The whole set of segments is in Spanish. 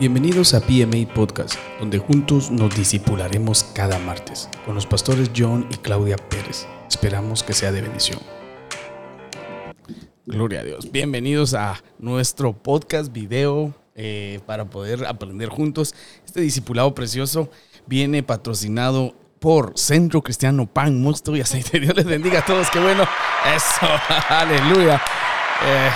Bienvenidos a PMA Podcast, donde juntos nos disipularemos cada martes con los pastores John y Claudia Pérez. Esperamos que sea de bendición. Gloria a Dios. Bienvenidos a nuestro podcast video eh, para poder aprender juntos. Este discipulado precioso viene patrocinado por Centro Cristiano Pan, Mosto y Aceite. Dios les bendiga a todos. Qué bueno. Eso. Aleluya. Eh,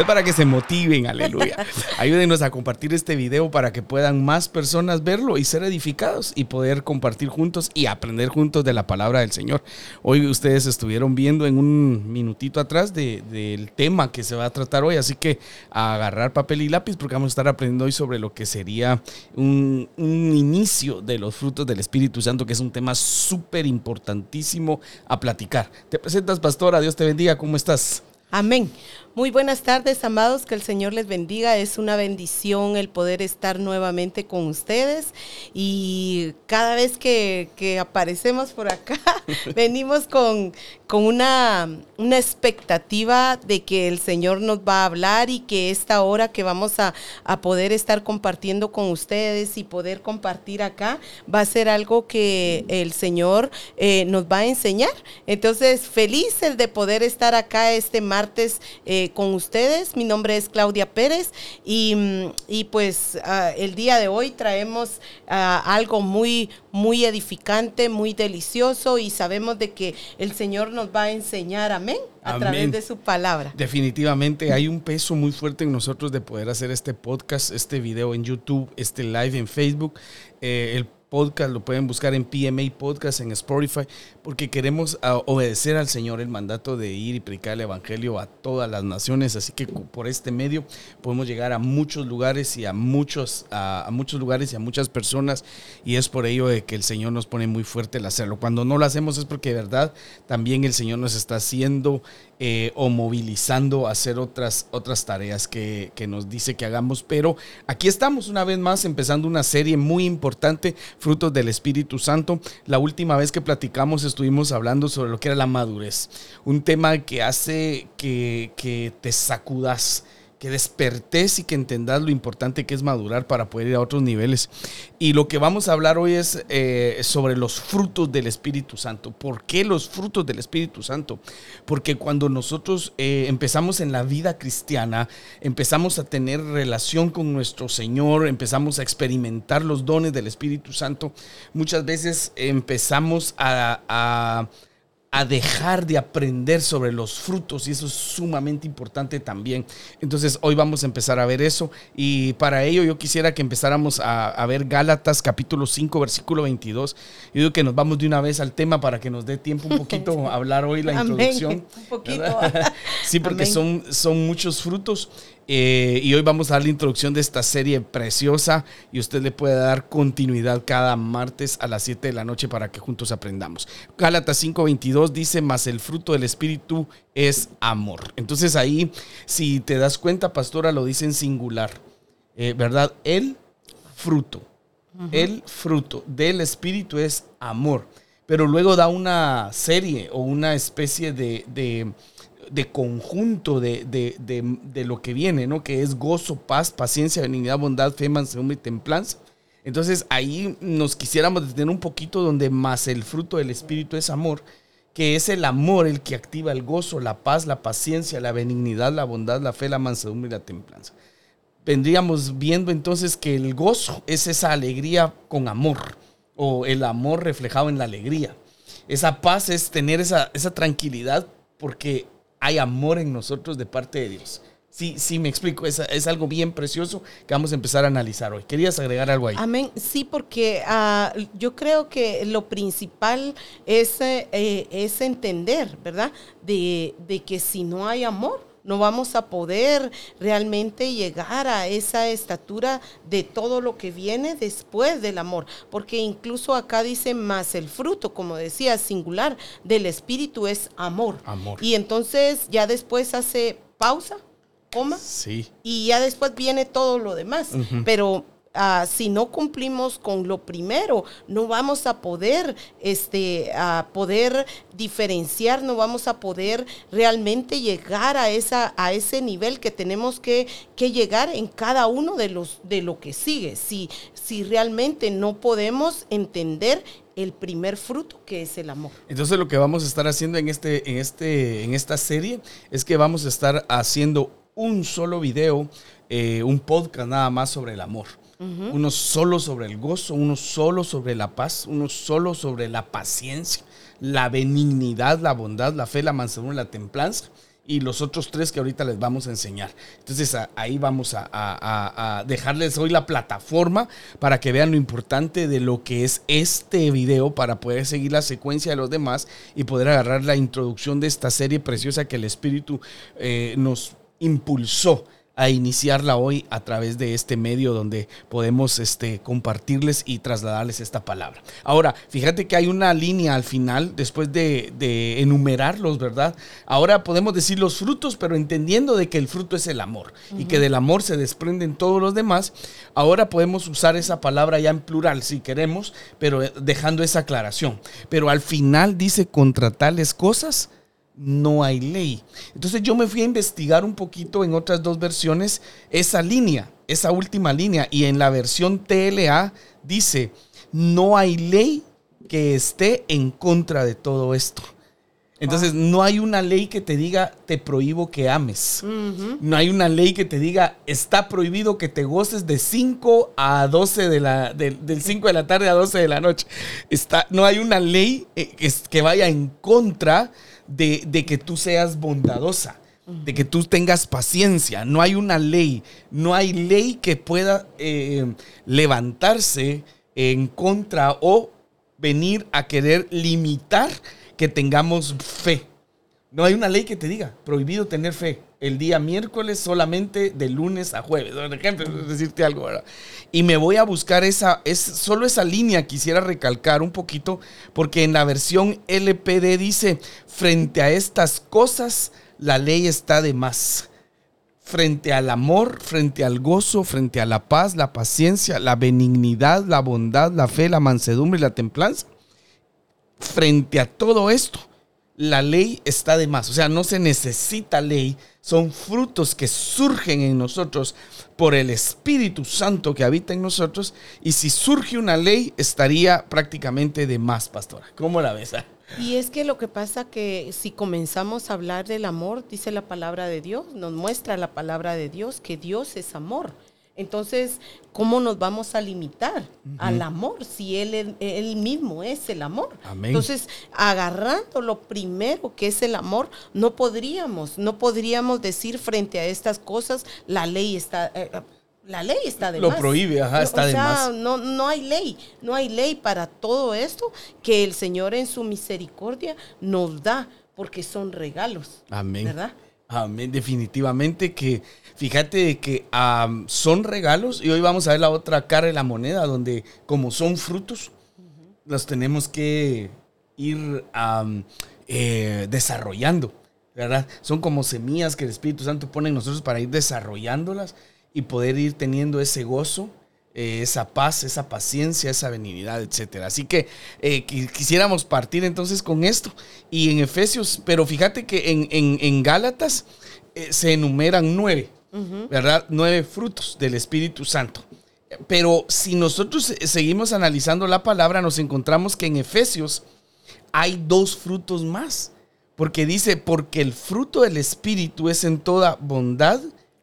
es para que se motiven, aleluya. Ayúdenos a compartir este video para que puedan más personas verlo y ser edificados y poder compartir juntos y aprender juntos de la palabra del Señor. Hoy ustedes estuvieron viendo en un minutito atrás del tema que se va a tratar hoy, así que agarrar papel y lápiz porque vamos a estar aprendiendo hoy sobre lo que sería un, un inicio de los frutos del Espíritu Santo, que es un tema súper importantísimo a platicar. Te presentas, pastora, Dios te bendiga, ¿cómo estás? Amén. Muy buenas tardes, amados, que el Señor les bendiga. Es una bendición el poder estar nuevamente con ustedes y cada vez que, aparecemos por acá, venimos con, con una, una, expectativa de que el Señor nos va a hablar y que esta hora que vamos a, poder estar compartiendo con ustedes y poder compartir acá va a ser algo que el Señor eh, nos va a enseñar. Entonces, feliz el de poder estar acá este martes. Eh, eh, con ustedes. Mi nombre es Claudia Pérez y, mm, pues ah, el día de hoy traemos ah, algo muy, muy edificante, muy delicioso y sabemos de que el Señor nos va a enseñar, amén, a través de su palabra. Definitivamente hay un peso muy fuerte en nosotros de poder hacer este podcast, este video en YouTube, este live en Facebook. Eh, el podcast, lo pueden buscar en PMA Podcast, en Spotify, porque queremos obedecer al Señor el mandato de ir y predicar el Evangelio a todas las naciones. Así que por este medio podemos llegar a muchos lugares y a muchos, a, muchos lugares y a muchas personas. Y es por ello que el Señor nos pone muy fuerte el hacerlo. Cuando no lo hacemos es porque de verdad también el Señor nos está haciendo eh, o movilizando a hacer otras, otras tareas que, que nos dice que hagamos. Pero aquí estamos una vez más empezando una serie muy importante frutos del Espíritu Santo. La última vez que platicamos estuvimos hablando sobre lo que era la madurez, un tema que hace que, que te sacudas que despertes y que entendas lo importante que es madurar para poder ir a otros niveles. Y lo que vamos a hablar hoy es eh, sobre los frutos del Espíritu Santo. ¿Por qué los frutos del Espíritu Santo? Porque cuando nosotros eh, empezamos en la vida cristiana, empezamos a tener relación con nuestro Señor, empezamos a experimentar los dones del Espíritu Santo, muchas veces empezamos a dejar de aprender sobre los frutos y eso es sumamente importante también. Entonces hoy vamos a empezar a ver eso y para ello yo quisiera que empezáramos a, ver Gálatas capítulo 5 versículo 22. Yo digo que nos vamos de una vez al tema para que nos dé tiempo un poquito a hablar hoy la introducción. Un poquito. sí, porque son, son muchos frutos eh, y hoy vamos a dar la introducción de esta serie preciosa y usted le puede dar continuidad cada martes a las 7 de la noche para que juntos aprendamos. Gálatas 5:22 dice, mas el fruto del Espíritu es amor. Entonces ahí, si te das cuenta, pastora, lo dice en singular, eh, ¿verdad? El fruto, el fruto del Espíritu es amor. Pero luego da una serie o una especie de de conjunto de, lo que viene, ¿no? Que es gozo, paz, paciencia, benignidad, bondad, fe, mansedumbre y templanza. Entonces ahí nos quisiéramos detener un poquito donde más el fruto del Espíritu es amor, que es el amor el que activa el gozo, la paz, la paciencia, la benignidad, la bondad, la fe, la mansedumbre y la templanza. Vendríamos viendo entonces que el gozo es esa alegría con amor, o el amor reflejado en la alegría. Esa paz es tener esa, esa tranquilidad porque hay amor en nosotros de parte de Dios. Sí, sí, me explico. Es, es, algo bien precioso que vamos a empezar a analizar hoy. ¿Querías agregar algo ahí? Amén. Sí, porque ah, yo creo que lo principal es, eh, es entender, ¿verdad? De, de que si no hay amor, no vamos a poder realmente llegar a esa estatura de todo lo que viene después del amor, porque incluso acá dice más el fruto, como decía, singular del espíritu es amor. Amor. Y entonces ya después hace pausa, coma, sí. y ya después viene todo lo demás. Pero Ah, si no cumplimos con lo primero, no vamos a poder, este, a poder diferenciar, no vamos a poder realmente llegar a, esa, a ese nivel que tenemos que, que llegar en cada uno de, los, de lo que sigue. Si, si realmente no podemos entender el primer fruto que es el amor. Entonces lo que vamos a estar haciendo en, este, en, este, en esta serie es que vamos a estar haciendo un solo video, eh, un podcast nada más sobre el amor uno solo sobre el gozo, uno solo sobre la paz, uno solo sobre la paciencia, la benignidad, la bondad, la fe, la mansedumbre, la templanza y los otros tres que ahorita les vamos a enseñar. Entonces ahí vamos a, dejarles hoy la plataforma para que vean lo importante de lo que es este video para poder seguir la secuencia de los demás y poder agarrar la introducción de esta serie preciosa que el Espíritu eh, nos impulsó a iniciarla hoy a través de este medio donde podemos este, compartirles y trasladarles esta palabra. Ahora, fíjate que hay una línea al final, después de, enumerarlos, ¿verdad? Ahora podemos decir los frutos, pero entendiendo de que el fruto es el amor y que del amor se desprenden todos los demás, ahora podemos usar esa palabra ya en plural si queremos, pero dejando esa aclaración. Pero al final dice contra tales cosas no hay ley. Entonces yo me fui a investigar un poquito en otras dos versiones esa línea, esa última línea, y en la versión TLA dice, no hay ley que esté en contra de todo esto. Entonces, no hay una ley que te diga, te prohíbo que ames. No hay una ley que te diga, está prohibido que te goces de 5 a 12 de la, del 5 de la tarde a 12 de la noche. Está, no hay una ley eh, que, que vaya en contra de, que tú seas bondadosa, de que tú tengas paciencia. No hay una ley, no hay ley que pueda eh, levantarse en contra o venir a querer limitar que tengamos fe. No hay una ley que te diga, prohibido tener fe el día miércoles solamente de lunes a jueves. Por ejemplo, decirte algo, ¿verdad? Y me voy a buscar esa, es solo esa línea quisiera recalcar un poquito, porque en la versión LPD dice, frente a estas cosas, la ley está de más. Frente al amor, frente al gozo, frente a la paz, la paciencia, la benignidad, la bondad, la fe, la mansedumbre y la templanza. Frente a todo esto, la ley está de más. O sea, no se necesita ley. Son frutos que surgen en nosotros por el Espíritu Santo que habita en nosotros. Y si surge una ley, estaría prácticamente de más, pastora. ¿Cómo la ves? Y es que lo que pasa que si comenzamos a hablar del amor, dice la palabra de Dios, nos muestra la palabra de Dios que Dios es amor. Entonces, ¿cómo nos vamos a limitar al amor si él, él, mismo es el amor? Entonces, agarrando lo primero que es el amor, no podríamos, no podríamos decir frente a estas cosas, la ley está... Eh, eh, la ley está de Lo prohíbe, ajá, está de más. No, no hay ley, no hay ley para todo esto que el Señor en su misericordia nos da, porque son regalos. Amén. ¿Verdad? Amén, definitivamente que fíjate que son regalos y hoy vamos a ver la otra cara de la moneda donde como son frutos, los tenemos que ir eh, desarrollando, ¿verdad? Son como semillas que el Espíritu Santo pone en nosotros para ir desarrollándolas y poder ir teniendo ese gozo, eh, esa paz, esa paciencia, esa benignidad, etcétera. Así que eh, quisiéramos partir entonces con esto. Y en Efesios, pero fíjate que en, en, Gálatas eh, se enumeran nueve, ¿verdad? Nueve frutos del Espíritu Santo. Pero si nosotros seguimos analizando la palabra, nos encontramos que en Efesios hay dos frutos más. Porque dice, porque el fruto del Espíritu es en toda bondad,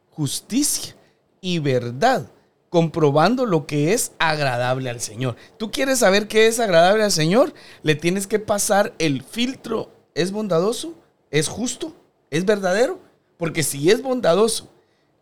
justicia y verdad comprobando lo que es agradable al Señor. ¿Tú quieres saber qué es agradable al Señor? Le tienes que pasar el filtro. ¿Es bondadoso? ¿Es justo? ¿Es verdadero? Porque si es bondadoso,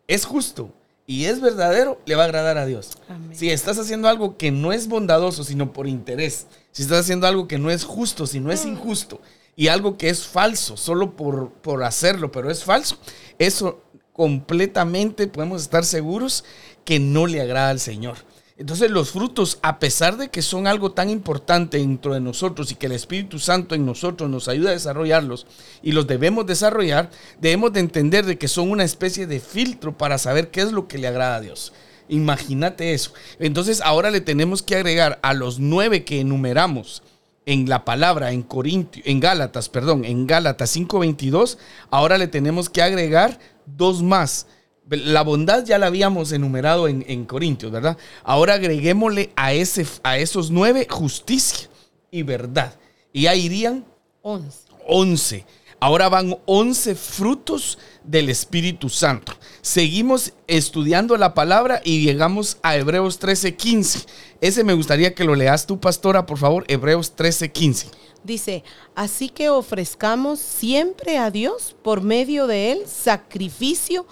es justo y es verdadero, le va a agradar a Dios. Si estás haciendo algo que no es bondadoso, sino por interés, si estás haciendo algo que no es justo, si no es mm. injusto, y algo que es falso, solo por, por hacerlo, pero es falso, eso completamente podemos estar seguros que no le agrada al Señor. Entonces los frutos, a pesar de que son algo tan importante dentro de nosotros y que el Espíritu Santo en nosotros nos ayuda a desarrollarlos y los debemos desarrollar, debemos de entender de que son una especie de filtro para saber qué es lo que le agrada a Dios. Imagínate eso. Entonces ahora le tenemos que agregar a los nueve que enumeramos en la palabra en Corintio, en Gálatas, perdón, en Gálatas 5:22, ahora le tenemos que agregar dos más. La bondad ya la habíamos enumerado en, en Corintios, ¿verdad? Ahora agreguémosle a, ese, a esos nueve justicia y verdad. Y ahí irían once. once. Ahora van 11 frutos del Espíritu Santo. Seguimos estudiando la palabra y llegamos a Hebreos 13:15. Ese me gustaría que lo leas tú, pastora, por favor, Hebreos 13:15. Dice, así que ofrezcamos siempre a Dios por medio de él sacrificio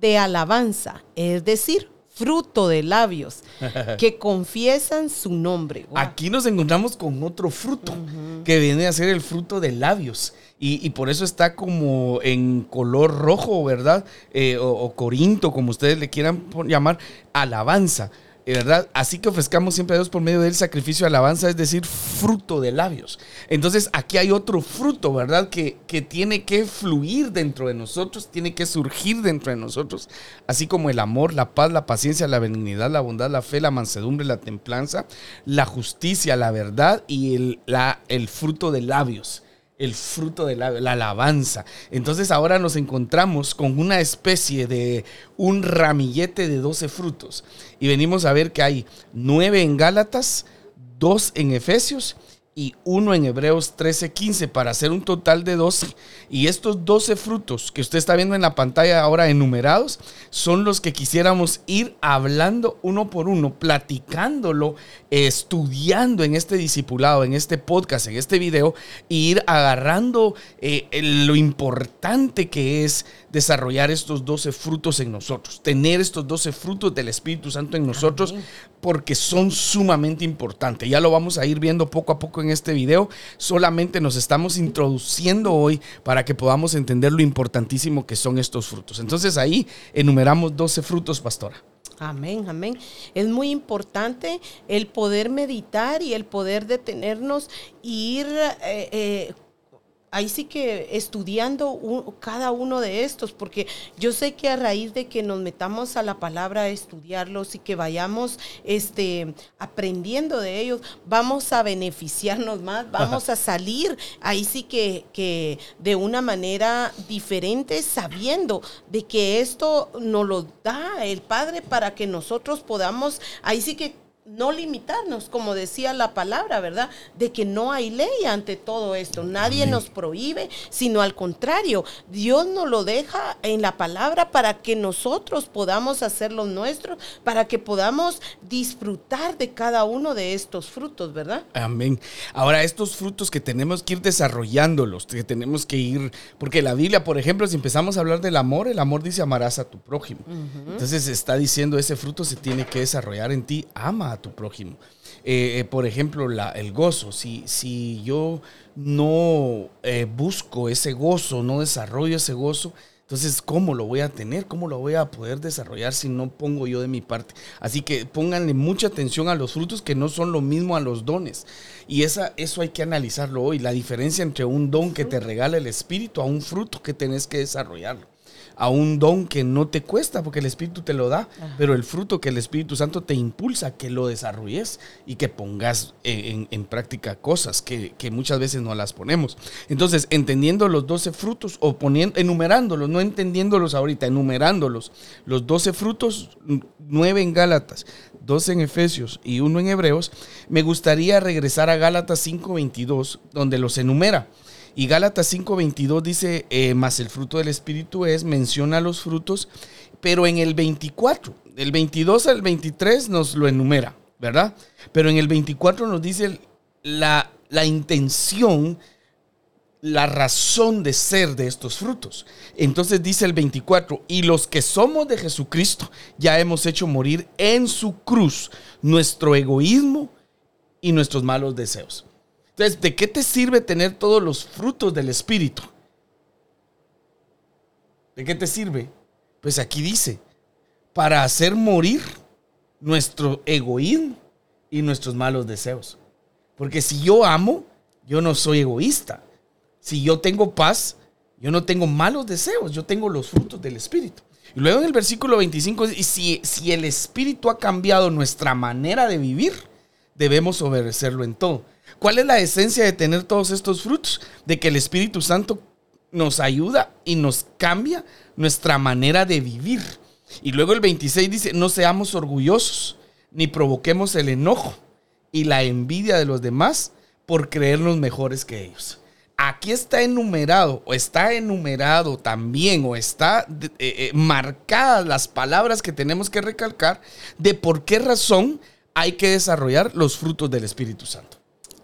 de alabanza, es decir, fruto de labios que confiesan su nombre. Aquí nos encontramos con otro fruto que viene a ser el fruto de labios. Y, por eso está como en color rojo, ¿verdad? Eh, o, o, corinto, como ustedes le quieran llamar, alabanza. ¿Verdad? Así que ofrezcamos siempre a Dios por medio del sacrificio de alabanza, es decir, fruto de labios. Entonces aquí hay otro fruto, ¿verdad? Que, que tiene que fluir dentro de nosotros, tiene que surgir dentro de nosotros, así como el amor, la paz, la paciencia, la benignidad, la bondad, la fe, la mansedumbre, la templanza, la justicia, la verdad y el, la, el fruto de labios el fruto de la, alabanza. Entonces ahora nos encontramos con una especie de un ramillete de 12 frutos. Y venimos a ver que hay nueve en Gálatas, dos en Efesios y uno en Hebreos 13:15 para hacer un total de 12. Y estos 12 frutos que usted está viendo en la pantalla ahora enumerados son los que quisiéramos ir hablando uno por uno, platicándolo, estudiando en este discipulado, en este podcast, en este video, e ir agarrando eh, lo importante que es desarrollar estos 12 frutos en nosotros, tener estos 12 frutos del Espíritu Santo en nosotros, porque son sumamente importantes. Ya lo vamos a ir viendo poco a poco en este video. Solamente nos estamos introduciendo hoy para que podamos entender lo importantísimo que son estos frutos. Entonces ahí enumeramos 12 frutos, pastora. Amén, amén. Es muy importante el poder meditar y el poder detenernos e ir eh, eh, ahí sí que estudiando cada uno de estos, porque yo sé que a raíz de que nos metamos a la palabra a estudiarlos y que vayamos este, aprendiendo de ellos, vamos a beneficiarnos más, vamos a salir ahí sí que, que de una manera diferente, sabiendo de que esto nos lo da el Padre para que nosotros podamos, ahí sí que no limitarnos, como decía la palabra, ¿verdad? De que no hay ley ante todo esto. Nadie nos prohíbe, sino al contrario, Dios nos lo deja en la palabra para que nosotros podamos hacer lo nuestro, para que podamos disfrutar de cada uno de estos frutos, ¿verdad? Amén. Ahora, estos frutos que tenemos que ir desarrollándolos, que tenemos que ir, porque la Biblia, por ejemplo, si empezamos a hablar del amor, el amor dice amarás a tu prójimo. Entonces está diciendo ese fruto se tiene que desarrollar en ti, ama a tu prójimo. Eh, eh, por ejemplo, el gozo. Si, si yo no eh, busco ese gozo, no desarrollo ese gozo, entonces, ¿cómo lo voy a tener? ¿Cómo lo voy a poder desarrollar si no pongo yo de mi parte? Así que pónganle mucha atención a los frutos que no son lo mismo a los dones. Y esa, eso hay que analizarlo hoy, la diferencia entre un don que te regala el Espíritu a un fruto que tenés que desarrollarlo a un don que no te cuesta porque el Espíritu te lo da, pero el fruto que el Espíritu Santo te impulsa que lo desarrolles y que pongas en, práctica cosas que, muchas veces no las ponemos. Entonces, entendiendo los 12 frutos o poniendo, enumerándolos, no entendiéndolos ahorita, enumerándolos, los 12 frutos, 9 en Gálatas, 12 en Efesios y uno en Hebreos, me gustaría regresar a Gálatas 5:22, donde los enumera. Y Gálatas 5:22 dice, eh, más el fruto del Espíritu es, menciona los frutos, pero en el 24, del 22 al 23 nos lo enumera, ¿verdad? Pero en el 24 nos dice la, la intención, la razón de ser de estos frutos. Entonces dice el 24, y los que somos de Jesucristo ya hemos hecho morir en su cruz nuestro egoísmo y nuestros malos deseos. Entonces, ¿de qué te sirve tener todos los frutos del Espíritu? ¿De qué te sirve? Pues aquí dice, para hacer morir nuestro egoísmo y nuestros malos deseos. Porque si yo amo, yo no soy egoísta. Si yo tengo paz, yo no tengo malos deseos, yo tengo los frutos del Espíritu. Y luego en el versículo 25 dice, si, si el Espíritu ha cambiado nuestra manera de vivir, debemos obedecerlo en todo. ¿Cuál es la esencia de tener todos estos frutos? De que el Espíritu Santo nos ayuda y nos cambia nuestra manera de vivir. Y luego el 26 dice, no seamos orgullosos, ni provoquemos el enojo y la envidia de los demás por creernos mejores que ellos. Aquí está enumerado, o está enumerado también, o está eh, eh, marcadas las palabras que tenemos que recalcar de por qué razón hay que desarrollar los frutos del Espíritu Santo.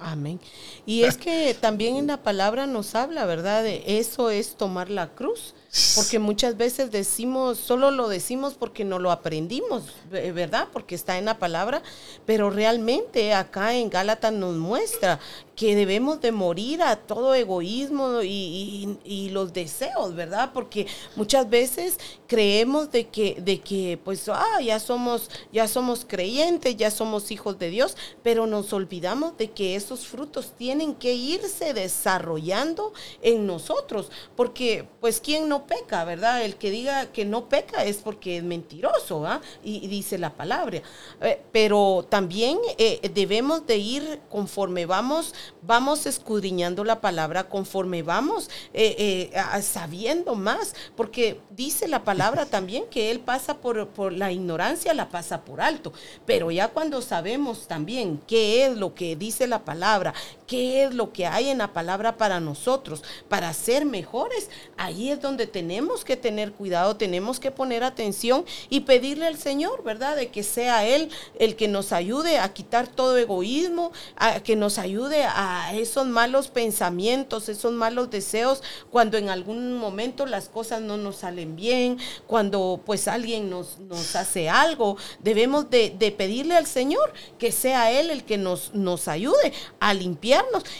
Amén. Y es que también en la palabra nos habla, ¿verdad? De eso es tomar la cruz. Porque muchas veces decimos, solo lo decimos porque no lo aprendimos, ¿verdad? Porque está en la palabra, pero realmente acá en Gálatas nos muestra que debemos de morir a todo egoísmo y, los deseos, ¿verdad? Porque muchas veces creemos de que, de que pues, ah, ya somos, ya somos creyentes, ya somos hijos de Dios, pero nos olvidamos de que esos frutos tienen que irse desarrollando en nosotros, porque pues, ¿quién no peca, verdad? El que diga que no peca es porque es mentiroso, ¿ah? Y, dice la palabra. Eh, pero también eh, debemos de ir conforme vamos vamos escudriñando la palabra conforme vamos eh, eh, sabiendo más, porque dice la palabra también que Él pasa por, por la ignorancia, la pasa por alto, pero ya cuando sabemos también qué es lo que dice la palabra, qué es lo que hay en la palabra para nosotros, para ser mejores, ahí es donde tenemos que tener cuidado, tenemos que poner atención y pedirle al Señor, ¿verdad? De que sea Él el que nos ayude a quitar todo egoísmo, a que nos ayude a esos malos pensamientos, esos malos deseos, cuando en algún momento las cosas no nos salen bien, cuando pues alguien nos, nos hace algo, debemos de, de pedirle al Señor que sea Él el que nos, nos ayude a limpiar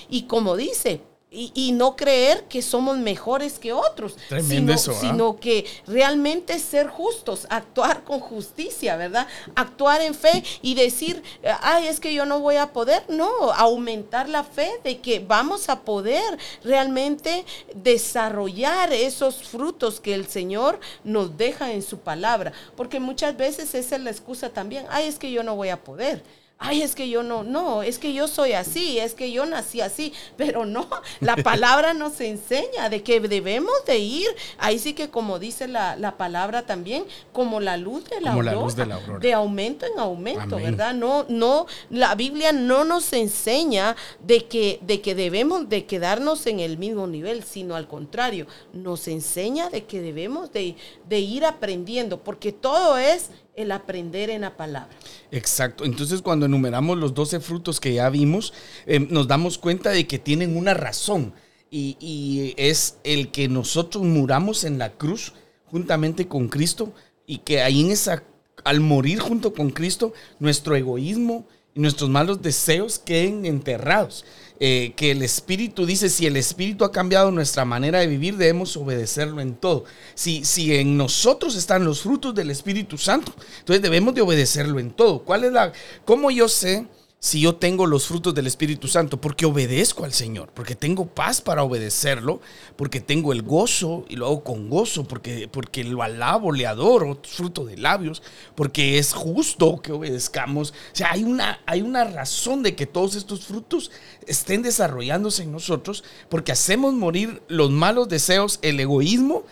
y como dice, y, no creer que somos mejores que otros, sino, ¿ah? sino, que realmente ser justos, actuar con justicia, ¿verdad? Actuar en fe y decir, ay, es que yo no voy a poder, no, aumentar la fe de que vamos a poder realmente desarrollar esos frutos que el Señor nos deja en su palabra, porque muchas veces esa es la excusa también, ay, es que yo no voy a poder ay, es que yo no, no, es que yo soy así, es que yo nací así, pero no, la palabra nos enseña de que debemos de ir, ahí sí que como dice la, palabra también, como la luz de la, aurora, de aumento en aumento, ¿verdad? No, no, la Biblia no nos enseña de que, de que debemos de quedarnos en el mismo nivel, sino al contrario, nos enseña de que debemos de, de ir aprendiendo, porque todo es el aprender en la palabra. Exacto. Entonces cuando enumeramos los 12 frutos que ya vimos, eh, nos damos cuenta de que tienen una razón y, y, es el que nosotros muramos en la cruz juntamente con Cristo y que ahí en esa, al morir junto con Cristo, nuestro egoísmo y nuestros malos deseos queden enterrados. Eh, que el Espíritu dice, si el Espíritu ha cambiado nuestra manera de vivir, debemos obedecerlo en todo. Si, si en nosotros están los frutos del Espíritu Santo, entonces debemos de obedecerlo en todo. ¿Cuál es la, cómo yo sé? Si yo tengo los frutos del Espíritu Santo? Porque obedezco al Señor, porque tengo paz para obedecerlo, porque tengo el gozo y lo hago con gozo, porque, porque lo alabo, le adoro, fruto de labios, porque es justo que obedezcamos. O sea, hay una, hay una razón de que todos estos frutos estén desarrollándose en nosotros, porque hacemos morir los malos deseos, el egoísmo,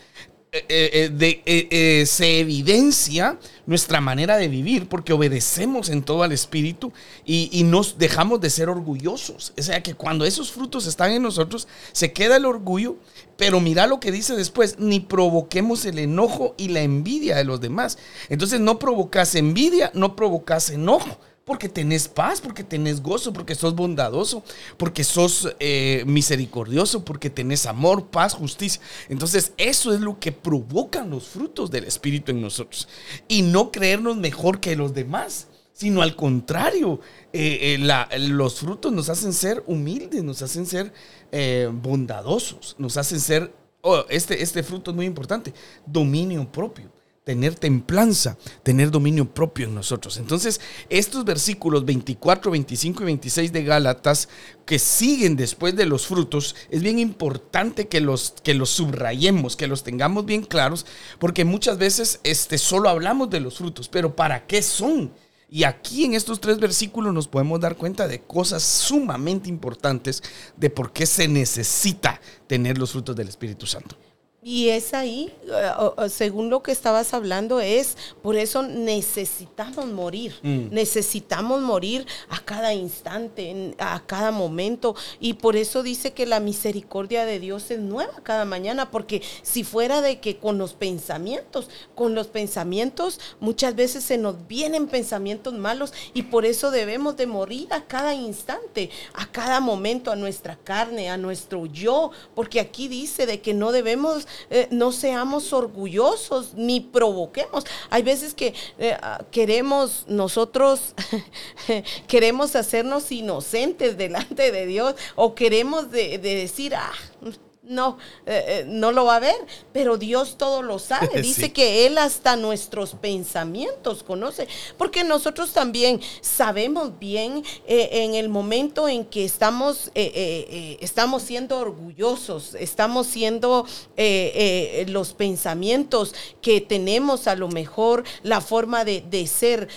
eh, eh, eh, se evidencia nuestra manera de vivir porque obedecemos en todo al Espíritu y, y, nos dejamos de ser orgullosos. O sea que cuando esos frutos están en nosotros, se queda el orgullo, pero mira lo que dice después, ni provoquemos el enojo y la envidia de los demás. Entonces no provocas envidia, no provocas enojo porque tenés paz, porque tenés gozo, porque sos bondadoso, porque sos eh, misericordioso, porque tenés amor, paz, justicia. Entonces eso es lo que provocan los frutos del Espíritu en nosotros. Y no creernos mejor que los demás, sino al contrario, eh, eh, los frutos nos hacen ser humildes, nos hacen ser bondadosos, nos hacen ser, oh, este, este fruto es muy importante, dominio propio tener templanza, tener dominio propio en nosotros. Entonces, estos versículos 24, 25 y 26 de Gálatas que siguen después de los frutos, es bien importante que los, que los subrayemos, que los tengamos bien claros, porque muchas veces este, solo hablamos de los frutos, pero ¿para qué son? Y aquí en estos tres versículos nos podemos dar cuenta de cosas sumamente importantes de por qué se necesita tener los frutos del Espíritu Santo. Y es ahí, eh, según lo que estabas hablando, es por eso necesitamos morir. Mm. Necesitamos morir a cada instante, a cada momento. Y por eso dice que la misericordia de Dios es nueva cada mañana, porque si fuera de que con los pensamientos, con los pensamientos muchas veces se nos vienen pensamientos malos y por eso debemos de morir a cada instante, a cada momento, a nuestra carne, a nuestro yo, porque aquí dice de que no debemos eh, no seamos orgullosos ni provoquemos. Hay veces que eh, ah, queremos nosotros, queremos hacernos inocentes delante de Dios o queremos de, de decir, ah, no, eh, eh, no lo va a ver, pero Dios todo lo sabe. Dice que Él hasta nuestros pensamientos conoce, porque nosotros también sabemos bien eh, en el momento en que estamos, estamos siendo orgullosos, estamos siendo los pensamientos que tenemos a lo mejor, la forma de, de ser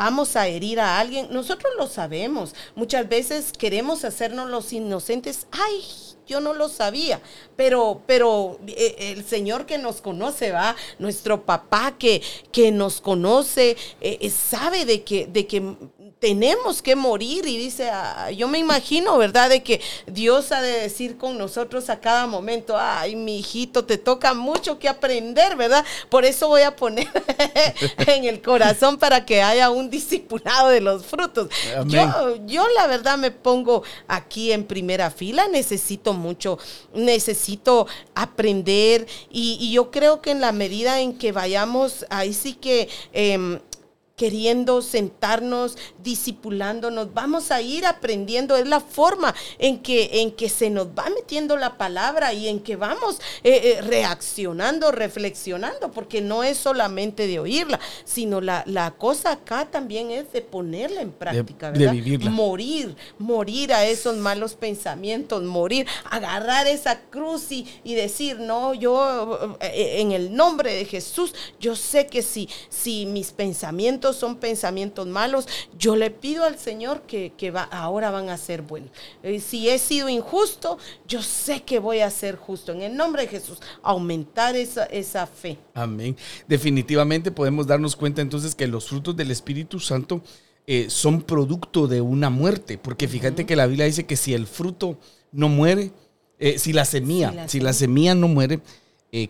vamos a herir a alguien, nosotros lo sabemos. Muchas veces queremos hacernos los inocentes. Ay, yo no lo sabía, pero, pero eh, el Señor que nos conoce, va, nuestro papá que, que nos conoce, eh, eh, sabe de que, de que tenemos que morir y dice, ah, yo me imagino, ¿verdad? De que Dios ha de decir con nosotros a cada momento, ay, mi hijito, te toca mucho que aprender, ¿verdad? Por eso voy a poner en el corazón para que haya un discipulado de los frutos. Yo, yo la verdad me pongo aquí en primera fila, necesito mucho, necesito aprender y, yo creo que en la medida en que vayamos, ahí sí que... Em, queriendo sentarnos, disipulándonos, vamos a ir aprendiendo, es la forma en que, en que se nos va metiendo la palabra y en que vamos eh, eh, reaccionando, reflexionando, porque no es solamente de oírla, sino la, cosa acá también es de ponerla en práctica, ¿verdad? vivirla. Morir, morir a esos malos pensamientos, morir, agarrar esa cruz y, y decir, no, yo eh, en el nombre de Jesús, yo sé que si, si mis pensamientos son pensamientos malos, yo le pido al Señor que, va, ahora van a ser buenos. Eh, si he sido injusto, yo sé que voy a ser justo. En el nombre de Jesús, aumentar esa, esa fe. Amén. Definitivamente podemos darnos cuenta entonces que los frutos del Espíritu Santo eh, son producto de una muerte, porque fíjate que la Biblia dice que si el fruto no muere, eh, si la semilla, si la, semilla no muere,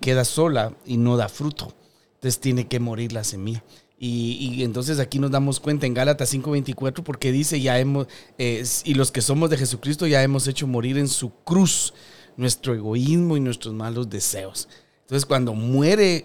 queda sola y no da fruto. Entonces tiene que morir la semilla. Y, entonces aquí nos damos cuenta en Gálatas 5:24 porque dice, ya hemos, y los que somos de Jesucristo ya hemos hecho morir en su cruz nuestro egoísmo y nuestros malos deseos. Entonces cuando muere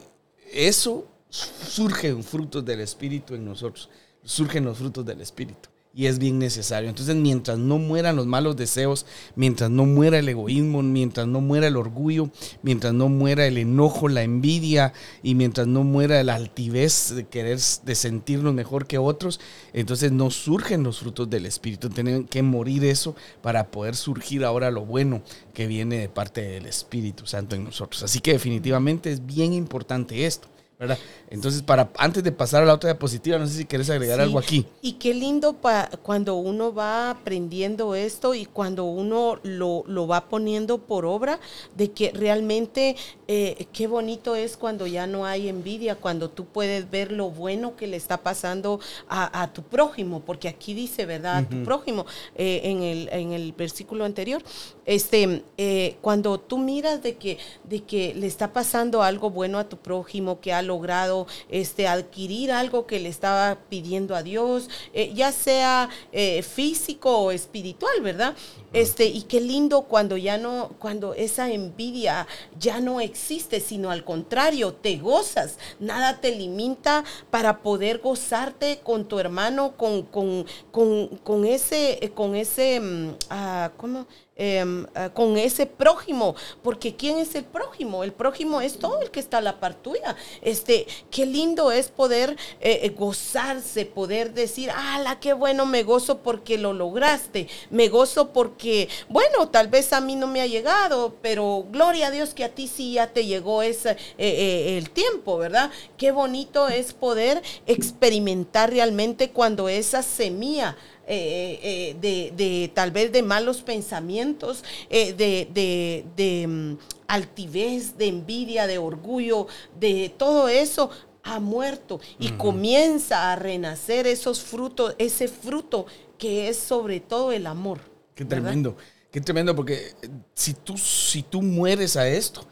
eso, surgen frutos del Espíritu en nosotros, surgen los frutos del Espíritu y es bien necesario. Entonces, mientras no mueran los malos deseos, mientras no muera el egoísmo, mientras no muera el orgullo, mientras no muera el enojo, la envidia y mientras no muera la altivez de querer de sentirnos mejor que otros, entonces no surgen los frutos del espíritu. Tienen que morir eso para poder surgir ahora lo bueno que viene de parte del Espíritu Santo en nosotros. Así que definitivamente es bien importante esto. ¿Verdad? Entonces, para antes de pasar a la otra diapositiva, no sé si quieres agregar algo aquí. Y qué lindo pa, cuando uno va aprendiendo esto y cuando uno lo, lo va poniendo por obra, de que realmente eh, qué bonito es cuando ya no hay envidia, cuando tú puedes ver lo bueno que le está pasando a, tu prójimo, porque aquí dice, ¿verdad? A tu prójimo, eh, en, el, en el versículo anterior, este, eh, cuando tú miras de que, de que le está pasando algo bueno a tu prójimo, que logrado este, adquirir algo que le estaba pidiendo a Dios, eh, ya sea eh, físico o espiritual, ¿verdad? Este, y qué lindo cuando ya no, cuando esa envidia ya no existe, sino al contrario, te gozas, nada te limita para poder gozarte con tu hermano, con, con, con, con ese, con ese, mm, ah, ¿cómo? Em, eh, con ese prójimo, porque ¿quién es el prójimo? El prójimo es todo el que está a la par tuya. Este, qué lindo es poder eh, eh, gozarse, poder decir, ala, qué bueno, me gozo porque lo lograste, me gozo porque, bueno, tal vez a mí no me ha llegado, pero gloria a Dios que a ti sí ya te llegó ese, el tiempo, ¿verdad? Qué bonito es poder experimentar realmente cuando esa semilla eh, eh, de, de, tal vez de malos pensamientos, eh, de, de, de mm, altivez, de envidia, de orgullo, de todo eso, ha muerto y comienza a renacer esos frutos, ese fruto que es sobre todo el amor. Qué tremendo, qué tremendo, porque si tú, si tú mueres a esto,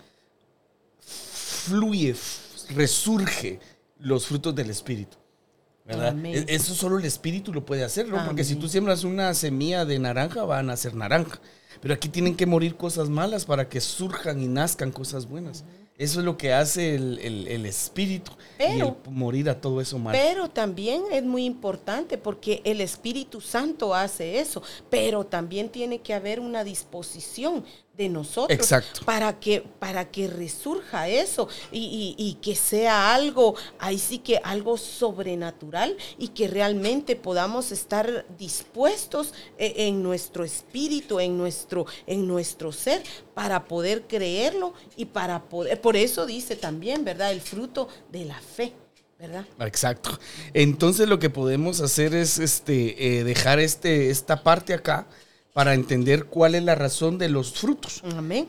fluye, resurge los frutos del Espíritu. ¿Verdad? E-, eso solo el espíritu lo puede hacer, ¿no? Porque si tú siembras una semilla de naranja, van a ser naranja. Pero aquí tienen que morir cosas malas para que surjan y nazcan cosas buenas. Eso es lo que hace el, el, espíritu y el morir a todo eso malo. Pero también es muy importante porque el Espíritu Santo hace eso, pero también tiene que haber una disposición de nosotros Exacto. para que para que resurja eso y, que sea algo ahí sí que algo sobrenatural y que realmente podamos estar dispuestos eh, en, nuestro espíritu en nuestro en nuestro ser para poder creerlo y para poder por eso dice también verdad el fruto de la fe ¿verdad? Exacto. Entonces lo que podemos hacer es este eh, dejar este esta parte acá para entender cuál es la razón de los frutos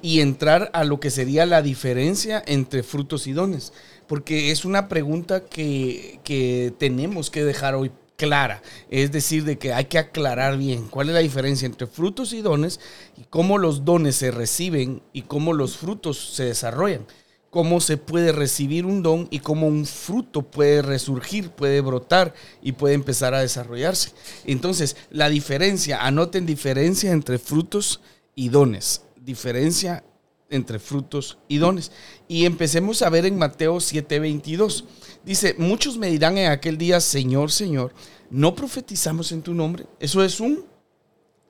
y entrar a lo que sería la diferencia entre frutos y dones. Porque es una pregunta que, que tenemos que dejar hoy clara, es decir, de que hay que aclarar bien cuál es la diferencia entre frutos y dones y cómo los dones se reciben y cómo los frutos se desarrollan cómo se puede recibir un don y cómo un fruto puede resurgir, puede brotar y puede empezar a desarrollarse. Entonces, la diferencia, anoten diferencia entre frutos y dones. Diferencia entre frutos y dones. Y empecemos a ver en Mateo 7:22. Dice, muchos me dirán en aquel día, Señor, Señor, ¿no profetizamos en tu nombre? Eso es un...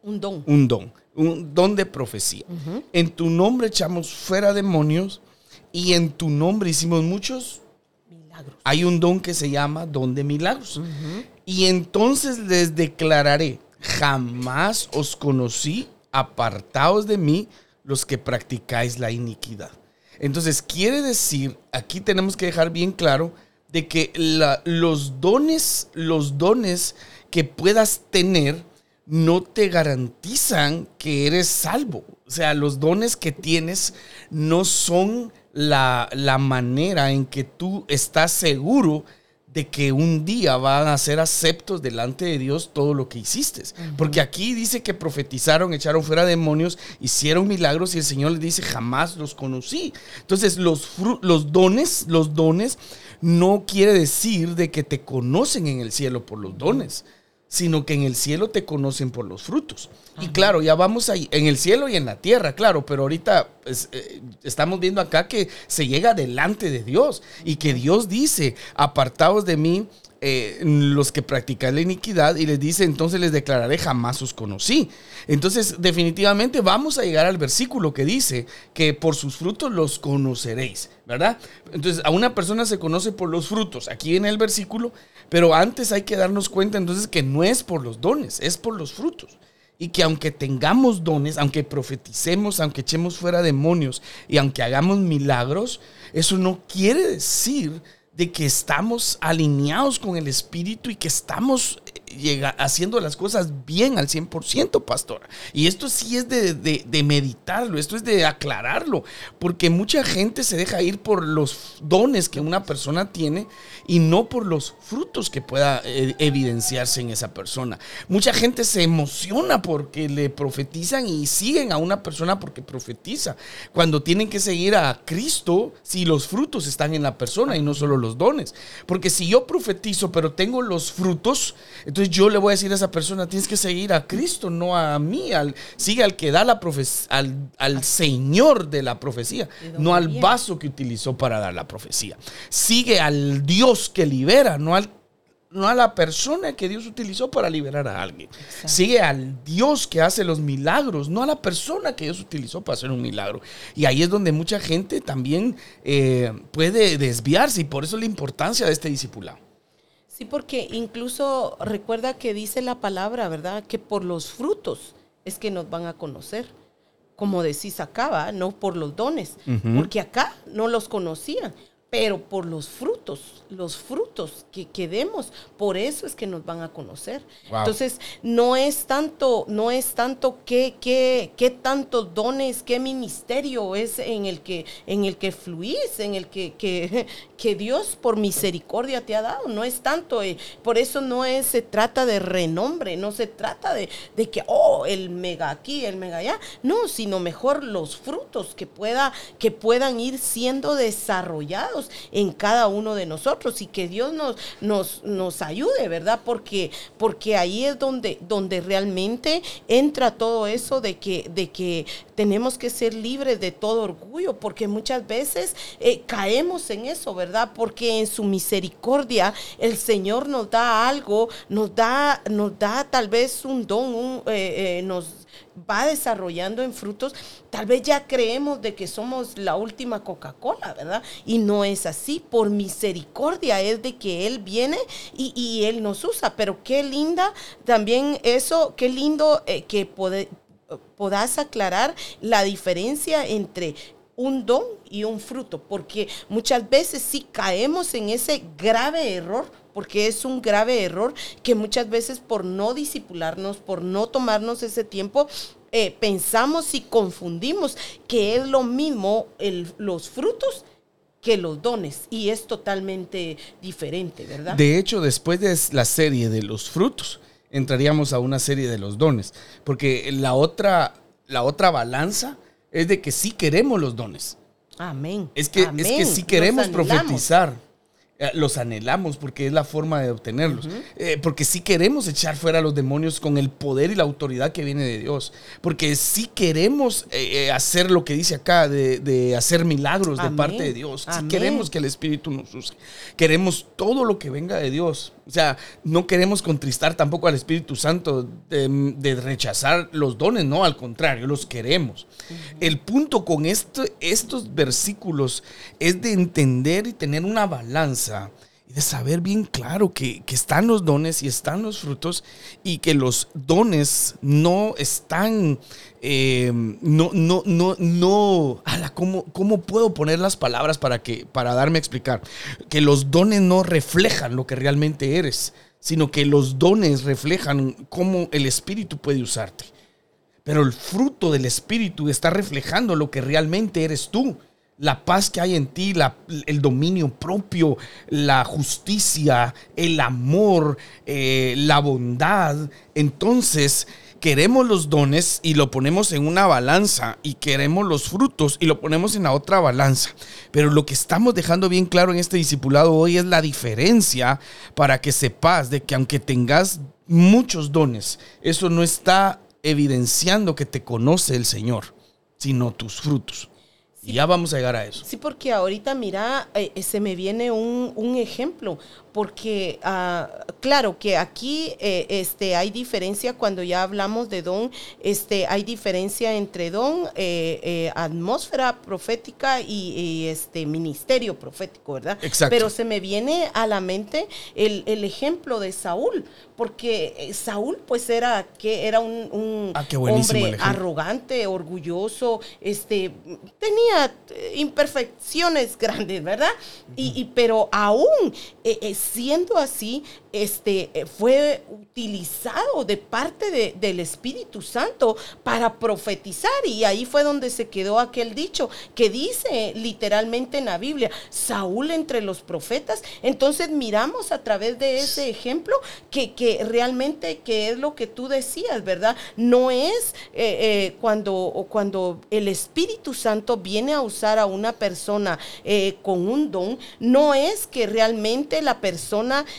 Un don. Un don. Un don de profecía. En tu nombre echamos fuera demonios y en tu nombre hicimos muchos milagros. Hay un don que se llama don de milagros. Y entonces les declararé, jamás os conocí, apartaos de mí los que practicáis la iniquidad. Entonces quiere decir, aquí tenemos que dejar bien claro de que los dones, los dones que puedas tener, no te garantizan que eres salvo. O sea, los dones que tienes no son la, manera en que tú estás seguro de que un día van a ser aceptos delante de Dios todo lo que hiciste. Porque aquí dice que profetizaron, echaron fuera demonios, hicieron milagros y el Señor les dice, jamás los conocí. Entonces los, los dones, los dones no quiere decir de que te conocen en el cielo por los dones sino que en el cielo te conocen por los frutos. Y claro, ya vamos ahí, en el cielo y en la tierra, claro, pero ahorita pues, eh, estamos viendo acá que se llega delante de Dios y que Dios dice, apartados de mí, eh, los que practican la iniquidad y les dice, entonces les declararé, jamás os conocí. Entonces, definitivamente vamos a llegar al versículo que dice que por sus frutos los conoceréis, ¿verdad? Entonces, a una persona se conoce por los frutos, aquí en el versículo, pero antes hay que darnos cuenta entonces que no es por los dones, es por los frutos. Y que aunque tengamos dones, aunque profeticemos, aunque echemos fuera demonios y aunque hagamos milagros, eso no quiere decir de que estamos alineados con el Espíritu y que estamos llega, haciendo las cosas bien al 100%, pastora. Y esto sí es de, meditarlo, esto es de aclararlo, porque mucha gente se deja ir por los dones que una persona tiene y no por los frutos que pueda eh, evidenciarse en esa persona. Mucha gente se emociona porque le profetizan y siguen a una persona porque profetiza, cuando tienen que seguir a Cristo si los frutos están en la persona y no solo los dones. Porque si yo profetizo pero tengo los frutos, entonces yo le voy a decir a esa persona, tienes que seguir a Cristo, no a mí. Al, sigue al que da la profecía, al, Señor de la profecía, no al vaso que utilizó para dar la profecía. Sigue al Dios que libera, no al no a la persona que Dios utilizó para liberar a alguien. Sigue al Dios que hace los milagros, no a la persona que Dios utilizó para hacer un milagro. Y ahí es donde mucha gente también eh, puede desviarse y por eso la importancia de este discipulado. Sí, porque incluso recuerda que dice la palabra, ¿verdad? Que por los frutos es que nos van a conocer. Como decís acá, no por los dones, porque acá no los conocían pero por los frutos, los frutos que, que demos, por eso es que nos van a conocer. Entonces, no es tanto, no es tanto qué, qué, qué tantos dones, qué ministerio es en el que, en el que fluís, en el que, que, que Dios por misericordia te ha dado. No es tanto, eh, por eso no es, se trata de renombre, no se trata de, de que, oh, el mega aquí, el mega allá. No, sino mejor los frutos que, pueda, que puedan ir siendo desarrollados en cada uno de nosotros y que Dios nos, nos, nos ayude, ¿verdad? Porque, porque ahí es donde, donde realmente entra todo eso de que, de que tenemos que ser libres de todo orgullo, porque muchas veces eh, caemos en eso, ¿verdad? Porque en su misericordia el Señor nos da algo, nos da, nos da tal vez un don, un, eh, eh, nos va desarrollando en frutos, tal vez ya creemos de que somos la última Coca-Cola, ¿verdad? Y no es así, por misericordia es de que Él viene y, Él nos usa, pero qué linda también eso, qué lindo eh, que podás aclarar la diferencia entre un don y un fruto, porque muchas veces sí caemos en ese grave error porque es un grave error que muchas veces por no disipularnos, por no tomarnos ese tiempo, eh, pensamos y confundimos que es lo mismo los frutos que los dones y es totalmente diferente, ¿verdad? De hecho, después de la serie de los frutos, entraríamos a una serie de los dones, porque la otra, la otra balanza es de que sí queremos los dones. Amén. Es que, es que sí queremos profetizar. Eh, los anhelamos porque es la forma de obtenerlos. Eh, porque si queremos echar fuera a los demonios con el poder y la autoridad que viene de Dios. Porque si queremos eh, hacer lo que dice acá, de, hacer milagros de parte de Dios. Si queremos que el Espíritu nos use. Queremos todo lo que venga de Dios. O sea, no queremos contristar tampoco al Espíritu Santo de, rechazar los dones, no, al contrario, los queremos. El punto con estos versículos es de entender y tener una balanza y de saber bien claro que, están los dones y están los frutos y que los dones no están, eh, no, no, no, no, ¿cómo, ¿cómo, puedo poner las palabras para, que, para darme a explicar? Que los dones no reflejan lo que realmente eres, sino que los dones reflejan cómo el Espíritu puede usarte. Pero el fruto del Espíritu está reflejando lo que realmente eres tú la paz que hay en ti, el dominio propio, la justicia, el amor, eh, la bondad. Entonces, queremos los dones y lo ponemos en una balanza y queremos los frutos y lo ponemos en la otra balanza. Pero lo que estamos dejando bien claro en este discipulado hoy es la diferencia para que sepas de que aunque tengas muchos dones, eso no está evidenciando que te conoce el Señor, sino tus frutos y ya vamos a llegar a eso. Sí, porque ahorita, mira, eh, se me viene un, un ejemplo porque ah, claro que aquí eh, este, hay diferencia cuando ya hablamos de don, este, hay diferencia entre don, eh, eh, atmósfera profética y, este, ministerio profético, ¿verdad? Exacto. Pero se me viene a la mente el, ejemplo de Saúl, porque Saúl pues era, que era un, ah, hombre arrogante, orgulloso, este, tenía imperfecciones grandes, ¿verdad? y, pero aún siendo así, este, eh, fue utilizado de parte del Espíritu Santo para profetizar. Y ahí fue donde se quedó aquel dicho que dice literalmente en la Biblia, Saúl entre los profetas. Entonces miramos a través de ese ejemplo que, que realmente que es lo que tú decías, ¿verdad? No es eh, eh, cuando, cuando el Espíritu Santo viene a usar a una persona con un don, no es que realmente la persona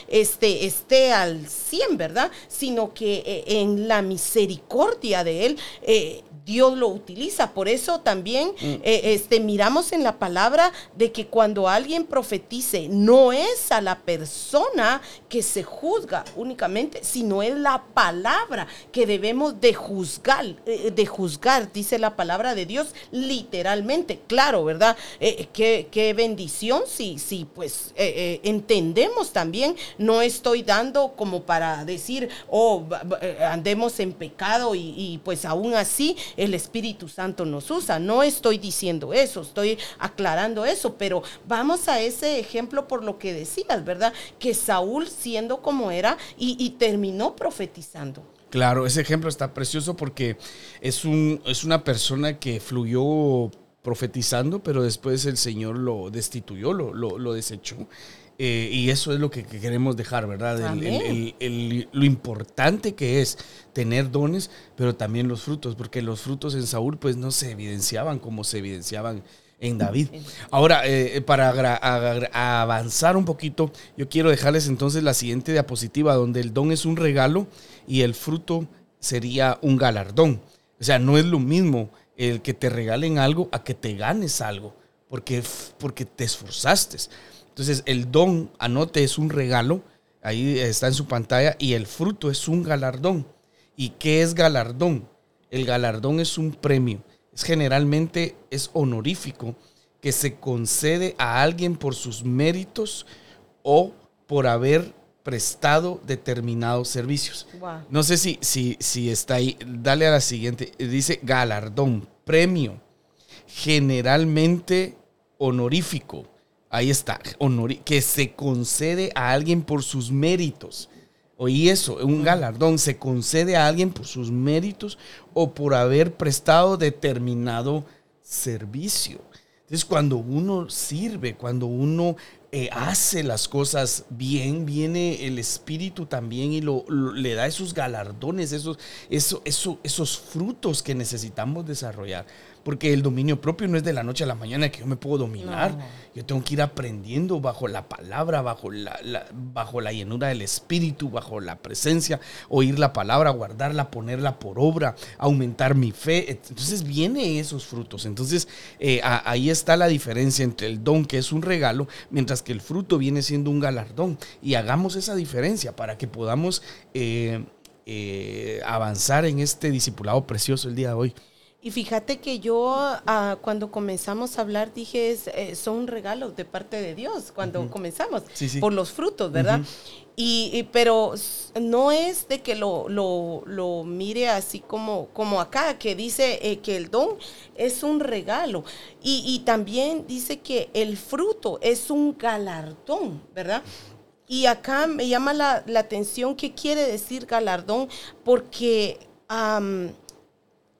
este, esté al 100, ¿verdad? Sino que eh, en la misericordia de Él, eh, Dios lo utiliza. Por eso también mm. eh, este, miramos en la palabra de que cuando alguien profetice, no es a la persona que se juzga únicamente, sino es la palabra que debemos de juzgar, eh, de juzgar, dice la palabra de Dios literalmente. Claro, ¿verdad? Eh, qué, bendición si, si pues entendemos también, no estoy dando como para decir, oh, andemos en pecado y, y pues aún así el Espíritu Santo nos usa. No estoy diciendo eso, estoy aclarando eso, pero vamos a ese ejemplo por lo que decías, ¿verdad? Que Saúl siendo como era y, terminó profetizando. Claro, ese ejemplo está precioso porque es, un, es una persona que fluyó profetizando, pero después el Señor lo destituyó, lo, lo, lo desechó. Eh, y eso es lo que, queremos dejar, ¿verdad? lo importante que es tener dones, pero también los frutos, porque los frutos en Saúl pues no se evidenciaban como se evidenciaban en David. Ahora, eh, para avanzar un poquito, yo quiero dejarles entonces la siguiente diapositiva, donde el don es un regalo y el fruto sería un galardón. O sea, no es lo mismo el que te regalen algo a que te ganes algo, porque, porque te esforzaste. Entonces, el don, anote, es un regalo, ahí está en su pantalla, y el fruto es un galardón. ¿Y qué es galardón? El galardón es un premio. Es generalmente es honorífico que se concede a alguien por sus méritos o por haber prestado determinados servicios. No sé si, si, si está ahí. Dale a la siguiente. Dice galardón, premio, generalmente honorífico Ahí está, que se concede a alguien por sus méritos. Oí eso, un galardón se concede a alguien por sus méritos o por haber prestado determinado servicio. Entonces, cuando uno sirve, cuando uno eh, hace las cosas bien, viene el Espíritu también y lo, le da esos galardones, esos, esos frutos que necesitamos desarrollar porque el dominio propio no es de la noche a la mañana que yo me puedo dominar. Yo tengo que ir aprendiendo bajo la palabra, bajo la, bajo la llenura del Espíritu, bajo la presencia, oír la palabra, guardarla, ponerla por obra, aumentar mi fe. Entonces vienen esos frutos. Entonces eh, ahí está la diferencia entre el don, que es un regalo, mientras que el fruto viene siendo un galardón. Y hagamos esa diferencia para que podamos eh, eh, avanzar en este discipulado precioso el día de hoy. Y fíjate que yo ah, cuando comenzamos a hablar dije, eh, son regalos de parte de Dios cuando comenzamos, por los frutos, ¿verdad? y, pero no es de que lo, lo, mire así como, como acá, que dice eh, que el don es un regalo. Y, y también dice que el fruto es un galardón, ¿verdad? Y acá me llama la, la atención qué quiere decir galardón, porque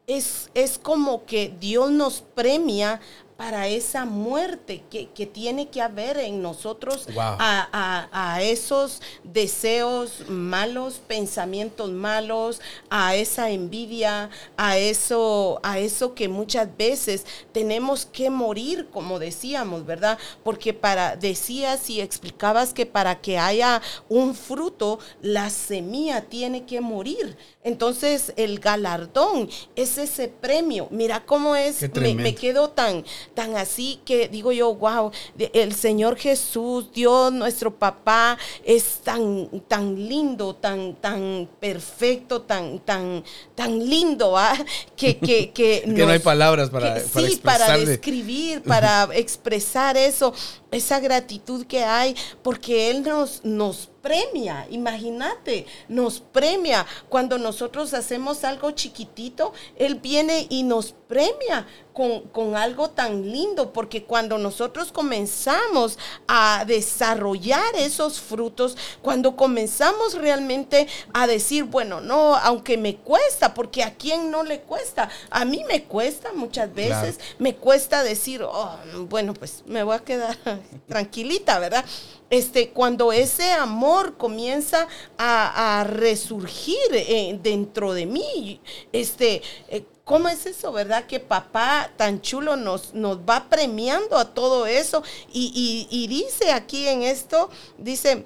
es, es como que Dios nos premia para esa muerte que, tiene que haber en nosotros a, esos deseos malos, pensamientos malos, a esa envidia, a eso, a eso que muchas veces tenemos que morir, como decíamos, ¿verdad? Porque para, decías y explicabas que para que haya un fruto, la semilla tiene que morir. Entonces el galardón es ese premio. Mira cómo es, me, me quedo tan tan así que digo yo, wow, el Señor Jesús, Dios, nuestro papá, es tan, tan lindo, tan, tan perfecto, tan, tan, tan lindo, ¿ah? que, que, que, no hay palabras para, para sí, para describir, para expresar eso, esa gratitud que hay, porque Él nos, nos premia, imagínate, nos premia. Cuando nosotros hacemos algo chiquitito, Él viene y nos premia con, con, algo tan lindo, porque cuando nosotros comenzamos a desarrollar esos frutos, cuando comenzamos realmente a decir, bueno, no, aunque me cuesta, porque a quién no le cuesta, a mí me cuesta muchas veces, me cuesta decir, oh, bueno, pues me voy a quedar tranquilita, ¿verdad? este, cuando ese amor comienza a, resurgir eh, dentro de mí, este, eh, ¿Cómo es eso, verdad? Que papá tan chulo nos, nos va premiando a todo eso. Y, y, dice aquí en esto, dice,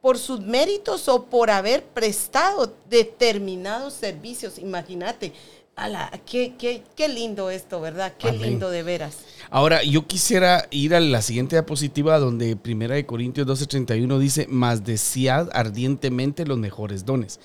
por sus méritos o por haber prestado determinados servicios. Imagínate, Ala, qué, qué, qué lindo esto, ¿verdad? Qué Amén. lindo de veras. Ahora, yo quisiera ir a la siguiente diapositiva donde Primera de Corintios 12:31 dice, más desead ardientemente los mejores dones,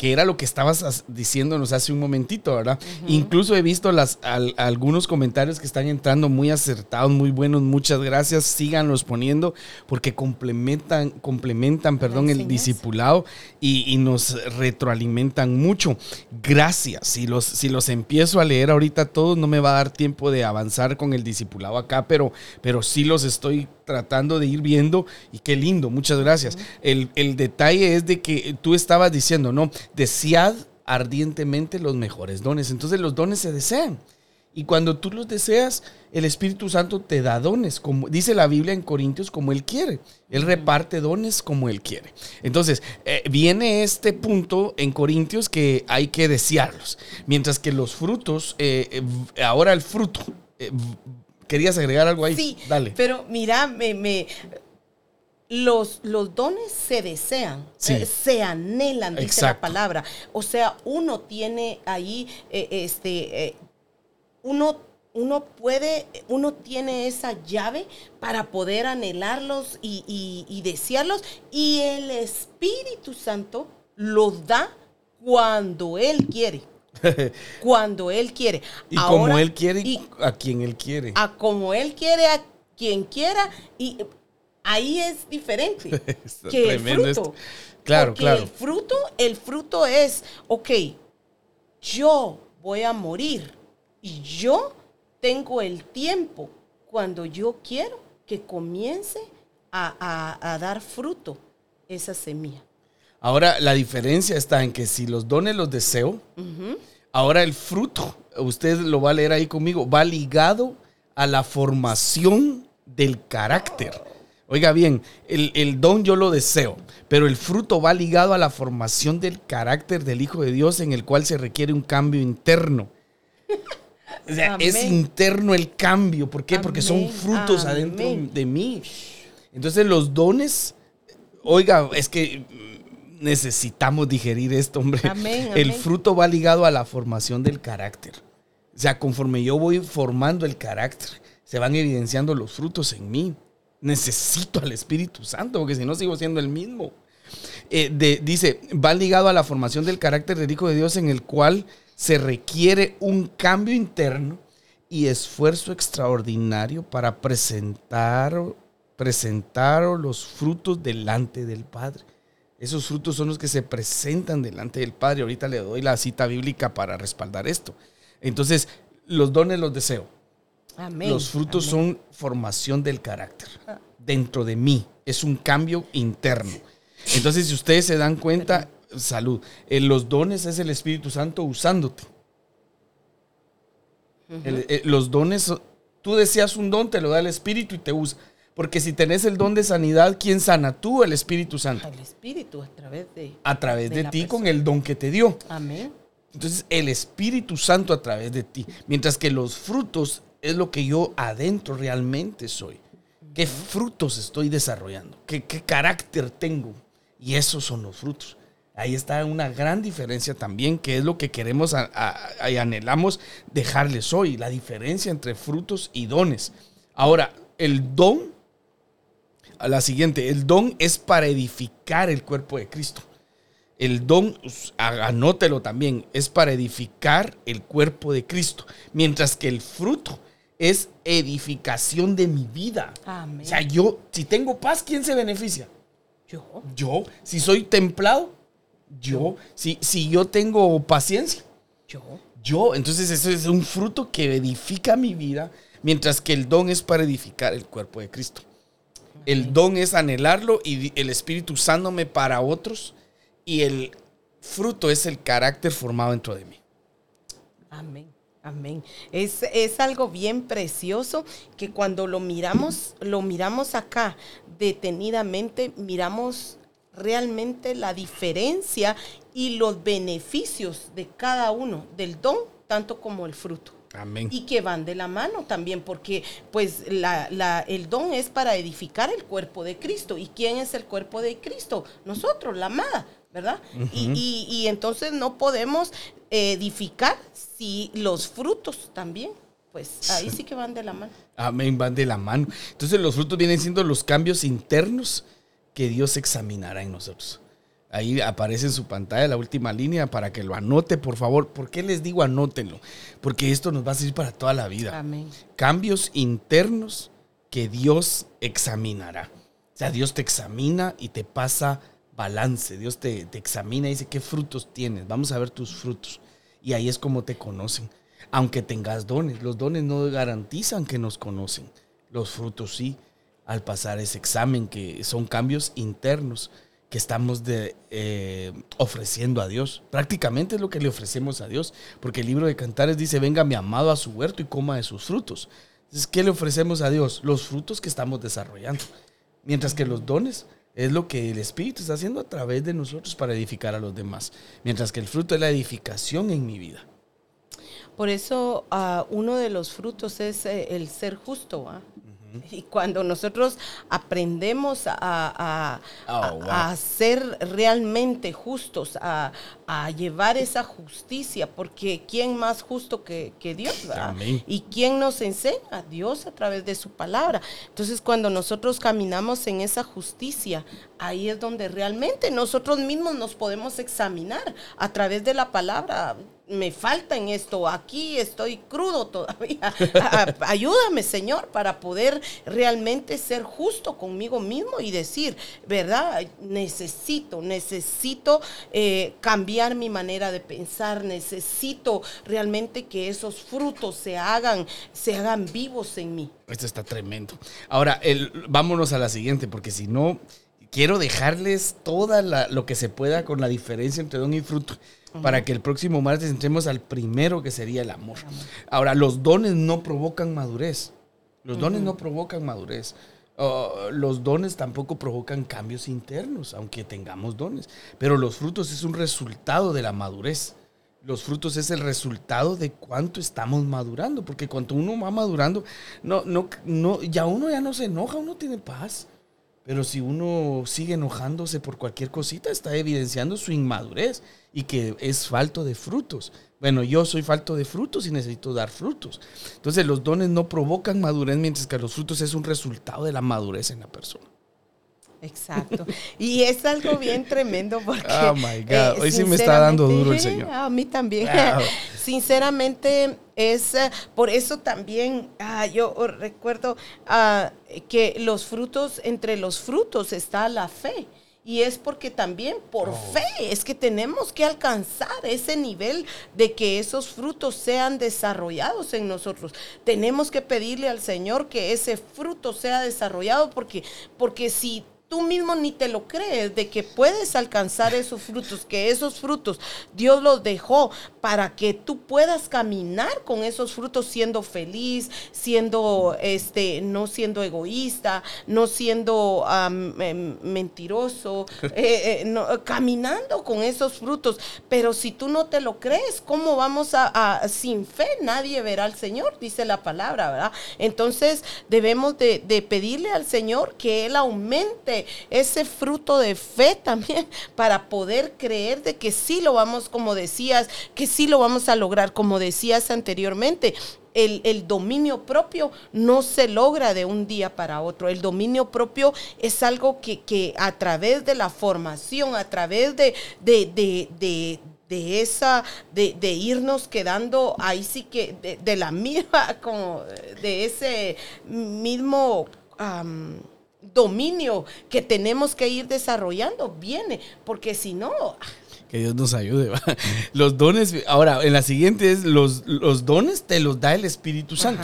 que era lo que estabas as- diciéndonos hace un momentito, ¿verdad? Incluso he visto las, al- algunos comentarios que están entrando muy acertados, muy buenos, muchas gracias, síganlos poniendo porque complementan, complementan, perdón, el discipulado y, y nos retroalimentan mucho. Gracias, si los, si los empiezo a leer ahorita todos, no me va a dar tiempo de avanzar con el discipulado acá, pero, pero sí los estoy tratando de ir viendo y qué lindo, muchas gracias. el, el detalle es de que tú estabas diciendo, no, desead ardientemente los mejores dones. Entonces los dones se desean. Y cuando tú los deseas, el Espíritu Santo te da dones, como dice la Biblia en Corintios, como Él quiere. Él reparte dones como Él quiere. Entonces, eh, viene este punto en Corintios que hay que desearlos. Mientras que los frutos, eh, eh, ahora el fruto, eh, ¿querías agregar algo ahí? Sí, Dale. pero mira, me, me- los, los dones se desean, Sí. eh, se anhelan, dice Exacto. la palabra. O sea, uno tiene ahí, eh, este, eh, uno, uno puede, uno tiene esa llave para poder anhelarlos y, y- y desearlos, y el Espíritu Santo los da cuando Él quiere. Cuando Él quiere. y como Ahora, Él quiere, y a quien Él quiere. a como él quiere, a quien quiera, y ahí es diferente que el fruto. esto. Claro, Porque claro. El fruto, el fruto es, ok, yo voy a morir y yo tengo el tiempo cuando yo quiero que comience a, a- a dar fruto esa semilla. Ahora, la diferencia está en que si los dones los deseo, ahora el fruto, usted lo va a leer ahí conmigo, va ligado a la formación del carácter. Oiga bien, el, el don yo lo deseo, pero el fruto va ligado a la formación del carácter del Hijo de Dios en el cual se requiere un cambio interno. O sea, es interno el cambio. ¿Por qué? Porque son Amén, frutos adentro de mí. Entonces los dones, oiga, es que necesitamos digerir esto, hombre. Amén, El fruto va ligado a la formación del carácter. O sea, conforme yo voy formando el carácter, se van evidenciando los frutos en mí. Necesito al Espíritu Santo, porque si no sigo siendo el mismo. Eh, de- dice, va ligado a la formación del carácter del Hijo de Dios en el cual se requiere un cambio interno y esfuerzo extraordinario para presentar, presentar los frutos delante del Padre. Esos frutos son los que se presentan delante del Padre. Ahorita le doy la cita bíblica para respaldar esto. Entonces, los dones los deseo. Amén. Los frutos Amén. son formación del carácter dentro de mí. Es un cambio interno. Entonces, si ustedes se dan cuenta, salud. Los dones es el Espíritu Santo usándote. El- eh, los dones, tú deseas un don, te lo da el Espíritu y te usa. Porque si tenés el don de sanidad, ¿quién sana? Tú, el Espíritu Santo. al Espíritu a través de... A través de ti con el don que te dio. Amén. Entonces, el Espíritu Santo a través de ti. Mientras que los frutos es lo que yo adentro realmente soy. ¿Qué frutos estoy desarrollando? ¿Qué, qué carácter tengo? Y esos son los frutos. Ahí está una gran diferencia también, que es lo que queremos a- a- y anhelamos dejarles hoy, la diferencia entre frutos y dones. Ahora, el don, a la siguiente, el don es para edificar el cuerpo de Cristo. El don, anótelo también, es para edificar el cuerpo de Cristo. Mientras que el fruto es edificación de mi vida. Amén. O sea, yo, si tengo paz, ¿quién se beneficia? Yo. Yo. Si soy templado, yo. Si, si yo tengo paciencia, Yo. yo. Entonces, eso es un fruto que edifica mi vida, mientras que el don es para edificar el cuerpo de Cristo. El don es anhelarlo y el Espíritu usándome para otros, y el fruto es el carácter formado dentro de mí. Amén. Amén. Es, es algo bien precioso que cuando lo miramos, lo miramos acá detenidamente, miramos realmente la diferencia y los beneficios de cada uno, del don, tanto como el fruto. Amén. Y que van de la mano también, porque pues la, la- el don es para edificar el cuerpo de Cristo. ¿Y quién es el cuerpo de Cristo? Nosotros, la amada. ¿verdad? y, y, entonces no podemos edificar si los frutos también, pues ahí sí que van de la mano. Amén, van de la mano. Entonces los frutos vienen siendo los cambios internos que Dios examinará en nosotros. Ahí aparece en su pantalla la última línea para que lo anote, por favor. ¿Por qué les digo anótenlo? Porque esto nos va a servir para toda la vida. Amén. Cambios internos que Dios examinará. O sea, Dios te examina y te pasa balance. Dios te, te examina y dice qué frutos tienes. Vamos a ver tus frutos. Y ahí es como te conocen. Aunque tengas dones, los dones no garantizan que nos conocen. Los frutos sí, al pasar ese examen, que son cambios internos que estamos de, eh, ofreciendo a Dios. Prácticamente es lo que le ofrecemos a Dios, porque el libro de Cantares dice, venga mi amado a su huerto y coma de sus frutos. Entonces, ¿qué le ofrecemos a Dios? Los frutos que estamos desarrollando. Mientras que los dones es lo que el Espíritu está haciendo a través de nosotros para edificar a los demás. Mientras que el fruto es la edificación en mi vida. Por eso uh, uno de los frutos es eh, el ser justo. ¿ah? Y cuando nosotros aprendemos a, oh, ser realmente justos, a, llevar esa justicia, porque ¿quién más justo que, Dios? ¿Y quién nos enseña? Dios a través de su palabra. Entonces cuando nosotros caminamos en esa justicia, ahí es donde realmente nosotros mismos nos podemos examinar a través de la palabra me falta en esto, aquí estoy crudo todavía. Ayúdame, Señor, para poder realmente ser justo conmigo mismo y decir, ¿verdad? Necesito, necesito eh, cambiar mi manera de pensar, necesito realmente que esos frutos se hagan, se hagan vivos en mí. Esto está tremendo. Ahora, el, vámonos a la siguiente, porque si no, quiero dejarles toda lo que se pueda con la diferencia entre don y fruto para que el próximo martes entremos al primero que sería el amor. Ahora, los dones no provocan madurez. Los dones no provocan madurez. los dones tampoco provocan cambios internos, aunque tengamos dones. Pero los frutos es un resultado de la madurez. Los frutos es el resultado de cuánto estamos madurando, porque cuando uno va madurando, no, no, no, ya uno ya no se enoja, uno tiene paz. Pero si uno sigue enojándose por cualquier cosita, está evidenciando su inmadurez y que es falto de frutos. Bueno, yo soy falto de frutos y necesito dar frutos. Entonces los dones no provocan madurez, mientras que los frutos es un resultado de la madurez en la persona. Exacto. Y es algo bien tremendo porque... Oh, my God. Eh, Hoy sí me está dando duro el Señor. A mí también. Sinceramente, es eh, por eso también ah, yo recuerdo ah, que los frutos, entre los frutos está la fe. Y es porque también por oh. fe es que tenemos que alcanzar ese nivel de que esos frutos sean desarrollados en nosotros. Tenemos que pedirle al Señor que ese fruto sea desarrollado porque, porque si tú mismo ni te lo crees de que puedes alcanzar esos frutos, que esos frutos Dios los dejó para que tú puedas caminar con esos frutos siendo feliz, siendo este no siendo egoísta, no siendo em, mentiroso, eh, eh, caminando con esos frutos. Pero si tú no te lo crees, ¿cómo vamos a, sin fe nadie verá al Señor? Dice la palabra, ¿verdad? Entonces debemos de, de pedirle al Señor que Él aumente ese fruto de fe también para poder creer de que sí lo vamos, como decías, que sí lo vamos a lograr, como decías anteriormente. El, dominio propio no se logra de un día para otro. El dominio propio es algo que, a través de la formación, a través de, de, esa, de, irnos quedando ahí sí que de, la misma, como de ese mismo dominio que tenemos que ir desarrollando viene, porque si no... Que Dios nos ayude. Los dones, ahora, en la siguiente es, los, los dones te los da el Espíritu Santo.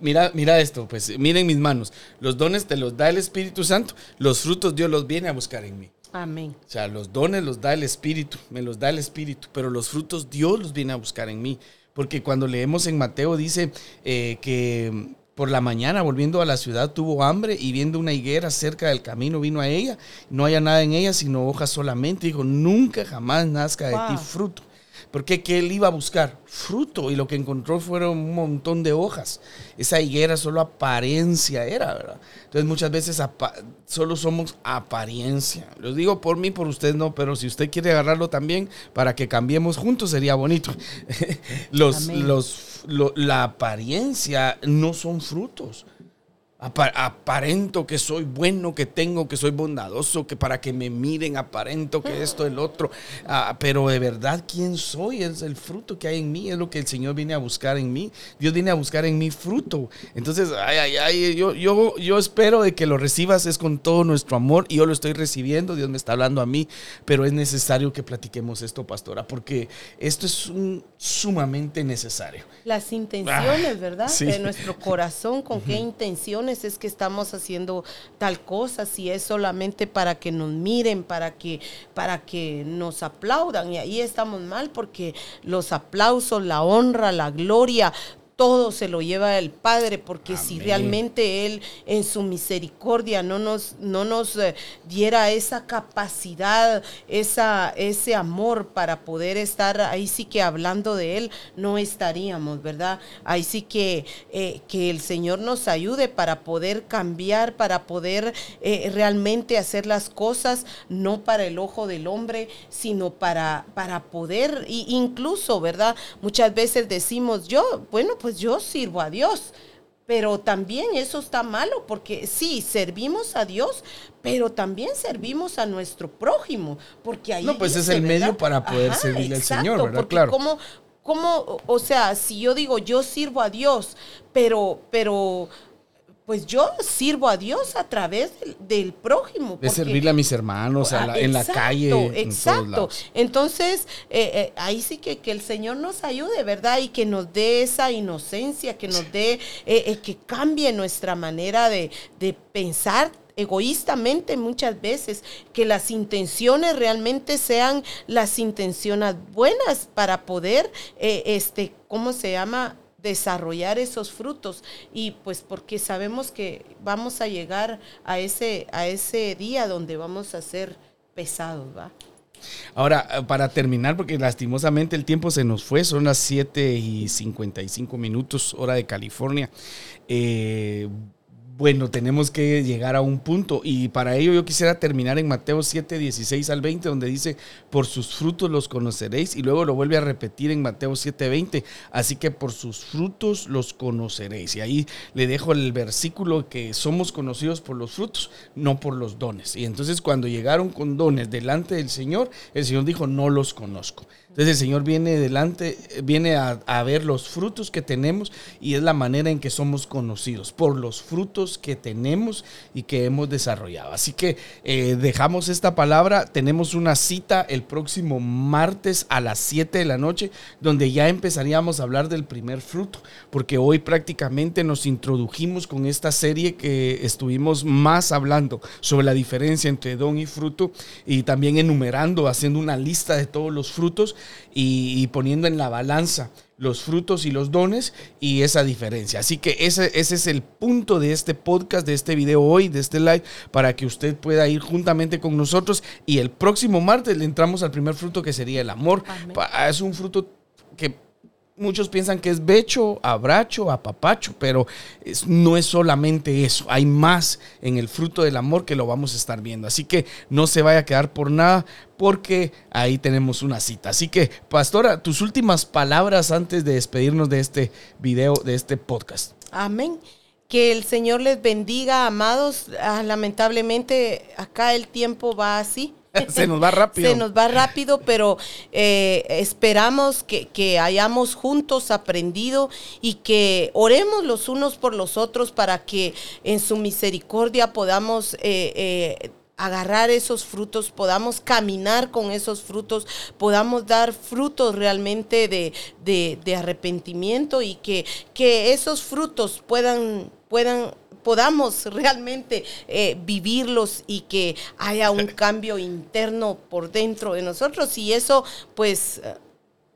Mira, mira esto, pues miren mis manos. Los dones te los da el Espíritu Santo, los frutos Dios los viene a buscar en mí. Amén. O sea, los dones los da el Espíritu, me los da el Espíritu, pero los frutos Dios los viene a buscar en mí. Porque cuando leemos en Mateo dice eh, que por la mañana, volviendo a la ciudad, tuvo hambre y viendo una higuera cerca del camino, vino a ella. No haya nada en ella, sino hojas solamente. Dijo, nunca jamás nazca de ti fruto. Porque que él iba a buscar fruto y lo que encontró fueron un montón de hojas. Esa higuera solo apariencia era, ¿verdad? Entonces muchas veces solo somos apariencia. Lo digo por mí, por usted no, pero si usted quiere agarrarlo también para que cambiemos juntos sería bonito. los, los, la apariencia no son frutos aparento que soy bueno, que tengo, que soy bondadoso, que para que me miren aparento que esto, el otro. Ah, pero de verdad, ¿quién soy? Es el fruto que hay en mí, es lo que el Señor viene a buscar en mí. Dios viene a buscar en mí fruto. Entonces, ay, ay, ay, yo, yo, yo espero de que lo recibas es con todo nuestro amor y yo lo estoy recibiendo, Dios me está hablando a mí, pero es necesario que platiquemos esto, pastora, porque esto es sumamente necesario. Las intenciones, ¿verdad? De nuestro corazón, con qué es que estamos haciendo tal cosa, si es solamente para que nos miren, para que, para que nos aplaudan. Y ahí estamos mal porque los aplausos, la honra, la gloria, todo se lo lleva el Padre, porque si realmente Él en su misericordia no nos, no nos eh, diera esa capacidad, esa, ese amor para poder estar ahí sí que hablando de Él, no estaríamos, ¿verdad? Ahí sí que, eh, que el Señor nos ayude para poder cambiar, para poder eh, realmente hacer las cosas, no para el ojo del hombre, sino para, para poder, incluso, ¿verdad? Muchas veces decimos, yo, bueno, pues pues yo sirvo a Dios. Pero también eso está malo porque sí, servimos a Dios, pero también servimos a nuestro prójimo, porque ahí... No, pues es el medio para poder servirle al Señor, ¿verdad? Claro. Como, como, o sea, si yo digo yo sirvo a Dios, pero, pero pues yo sirvo a Dios a través del, prójimo. De servirle a mis hermanos en la calle. Exacto. Entonces, eh, eh, ahí sí que, que, el Señor nos ayude, ¿verdad? Y que nos dé esa inocencia, que nos dé, eh, que cambie nuestra manera de, de pensar egoístamente muchas veces, que las intenciones realmente sean las intenciones buenas para poder, este, ¿cómo se llama? Desarrollar esos frutos y pues porque sabemos que vamos a llegar a ese, a ese día donde vamos a ser pesados, ¿va? Ahora, eh, para terminar, porque lastimosamente el tiempo se nos fue, son las 7 y 55 minutos, hora de California. Eh, bueno, tenemos que llegar a un punto y para ello yo quisiera terminar en Mateo 7, 16 al 20, donde dice, por sus frutos los conoceréis y luego lo vuelve a repetir en Mateo 7, 20, así que por sus frutos los conoceréis. Y ahí le dejo el versículo que somos conocidos por los frutos, no por los dones. Y entonces cuando llegaron con dones delante del Señor, el Señor dijo, no los conozco. Entonces el Señor viene delante, viene a, ver los frutos que tenemos y es la manera en que somos conocidos, por los frutos que tenemos y que hemos desarrollado. Así que eh, dejamos esta palabra, tenemos una cita el próximo martes a las 7 de la noche, donde ya empezaríamos a hablar del primer fruto, porque hoy prácticamente nos introdujimos con esta serie que estuvimos más hablando sobre la diferencia entre don y fruto y también enumerando, haciendo una lista de todos los frutos y, poniendo en la balanza los frutos y los dones y esa diferencia. Así que ese, ese es el punto de este podcast, de este video hoy, de este live, para que usted pueda ir juntamente con nosotros y el próximo martes le entramos al primer fruto que sería el amor. Es un fruto que muchos piensan que es becho, abracho, apapacho, pero no es solamente eso. Hay más en el fruto del amor que lo vamos a estar viendo. Así que no se vaya a quedar por nada porque ahí tenemos una cita. Así que, pastora, tus últimas palabras antes de despedirnos de este video, de este podcast. Amén. Que el Señor les bendiga, amados. Ah, lamentablemente acá el tiempo va así. Se nos va rápido. Se nos va rápido, pero eh, esperamos que, hayamos juntos aprendido y que oremos los unos por los otros para que en su misericordia podamos... Eh, eh, agarrar esos frutos, podamos caminar con esos frutos, podamos dar frutos realmente de, arrepentimiento y que, que esos frutos puedan, puedan podamos realmente eh, vivirlos y que haya un cambio interno por dentro de nosotros y eso pues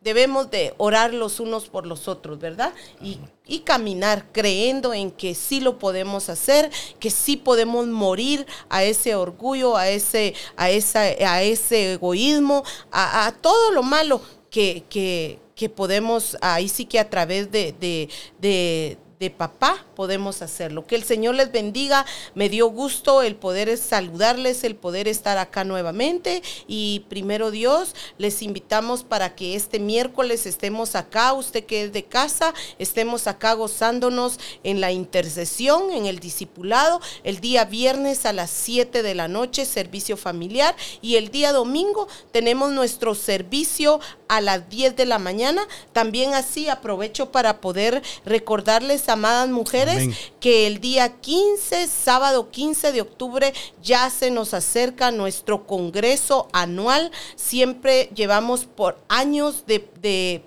debemos de orar los unos por los otros, ¿verdad? Y, y, caminar creyendo en que sí lo podemos hacer, que sí podemos morir a ese orgullo, a ese, a esa, a ese egoísmo, a, a todo lo malo que, que, que podemos, ahí sí que a través de, de, de de papá podemos hacerlo. Que el Señor les bendiga. Me dio gusto el poder saludarles, el poder estar acá nuevamente. Y primero Dios, les invitamos para que este miércoles estemos acá, usted que es de casa, estemos acá gozándonos en la intercesión, en el discipulado. El día viernes a las 7 de la noche, servicio familiar. Y el día domingo tenemos nuestro servicio a las 10 de la mañana. También así aprovecho para poder recordarles amadas mujeres, que el día 15, sábado 15 de octubre, ya se nos acerca nuestro congreso anual. Siempre llevamos por años de,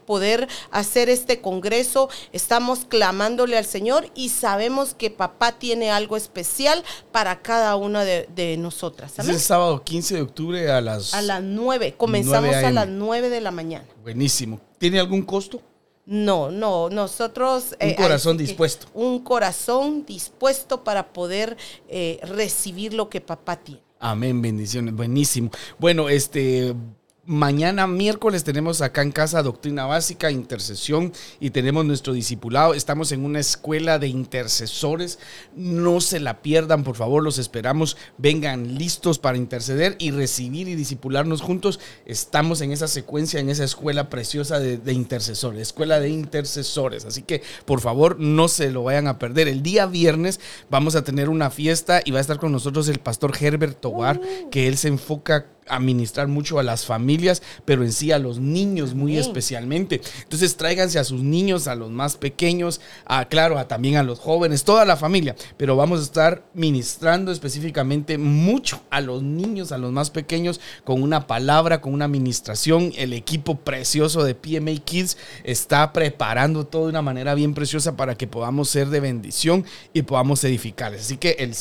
poder hacer este congreso. Estamos clamándole al Señor y sabemos que papá tiene algo especial para cada una de, nosotras. Es el sábado 15 de octubre a las... A las 9. Comenzamos a las 9 de la mañana. Buenísimo. ¿Tiene algún costo? No, no, nosotros... Un eh, corazón dispuesto. Un corazón dispuesto para poder eh, recibir lo que papá tiene. Amén, bendiciones, buenísimo. Bueno, este, Mañana miércoles tenemos acá en casa doctrina básica, intercesión y tenemos nuestro discipulado. Estamos en una escuela de intercesores. No se la pierdan, por favor, los esperamos. Vengan listos para interceder y recibir y discipularnos juntos. Estamos en esa secuencia, en esa escuela preciosa de, intercesores, escuela de intercesores. Así que, por favor, no se lo vayan a perder. El día viernes vamos a tener una fiesta y va a estar con nosotros el pastor Herbert Tobar, uh. que él se enfoca administrar mucho a las familias, pero en sí a los niños muy especialmente. Entonces tráiganse a sus niños, a los más pequeños, a, claro, a, también a los jóvenes, toda la familia, pero vamos a estar ministrando específicamente mucho a los niños, a los más pequeños, con una palabra, con una administración. El equipo precioso de PMA Kids está preparando todo de una manera bien preciosa para que podamos ser de bendición y podamos edificarles. Así que el,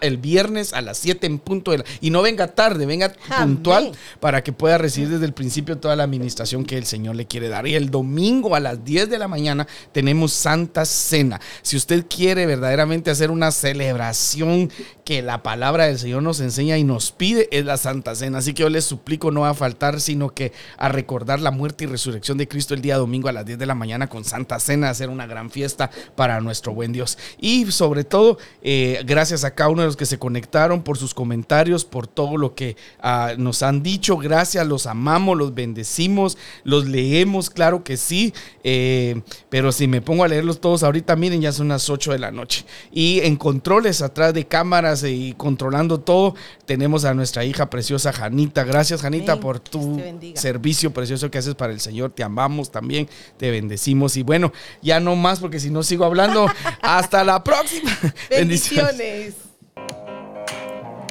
el viernes a las 7 en punto, de y no venga tarde, venga puntual para que pueda recibir desde el principio toda la administración que el Señor le quiere dar. Y el domingo a las 10 de la mañana tenemos Santa Cena. Si usted quiere verdaderamente hacer una celebración que la palabra del Señor nos enseña y nos pide, es la Santa Cena. Así que yo les suplico no a faltar, sino que a recordar la muerte y resurrección de Cristo el día domingo a las 10 de la mañana con Santa Cena, hacer una gran fiesta para nuestro buen Dios. Y sobre todo, eh, gracias a cada uno de los que se conectaron por sus comentarios, por todo lo que... Uh, nos han dicho, gracias, los amamos, los bendecimos, los leemos, claro que sí, eh, pero si me pongo a leerlos todos ahorita, miren, ya son las 8 de la noche. Y en controles atrás de cámaras y controlando todo, tenemos a nuestra hija preciosa Janita. Gracias, Janita, por tu servicio precioso que haces para el Señor. Te amamos también, te bendecimos. Y bueno, ya no más, porque si no sigo hablando, hasta la próxima. Bendiciones.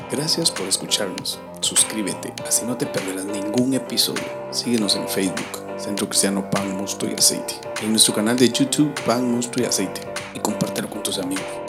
Gracias por escucharnos. Suscríbete, así no te perderás ningún episodio. Síguenos en Facebook, Centro Cristiano Pan, Mosto y Aceite. En nuestro canal de YouTube, Pan, Mosto y Aceite. Y compártelo con tus amigos.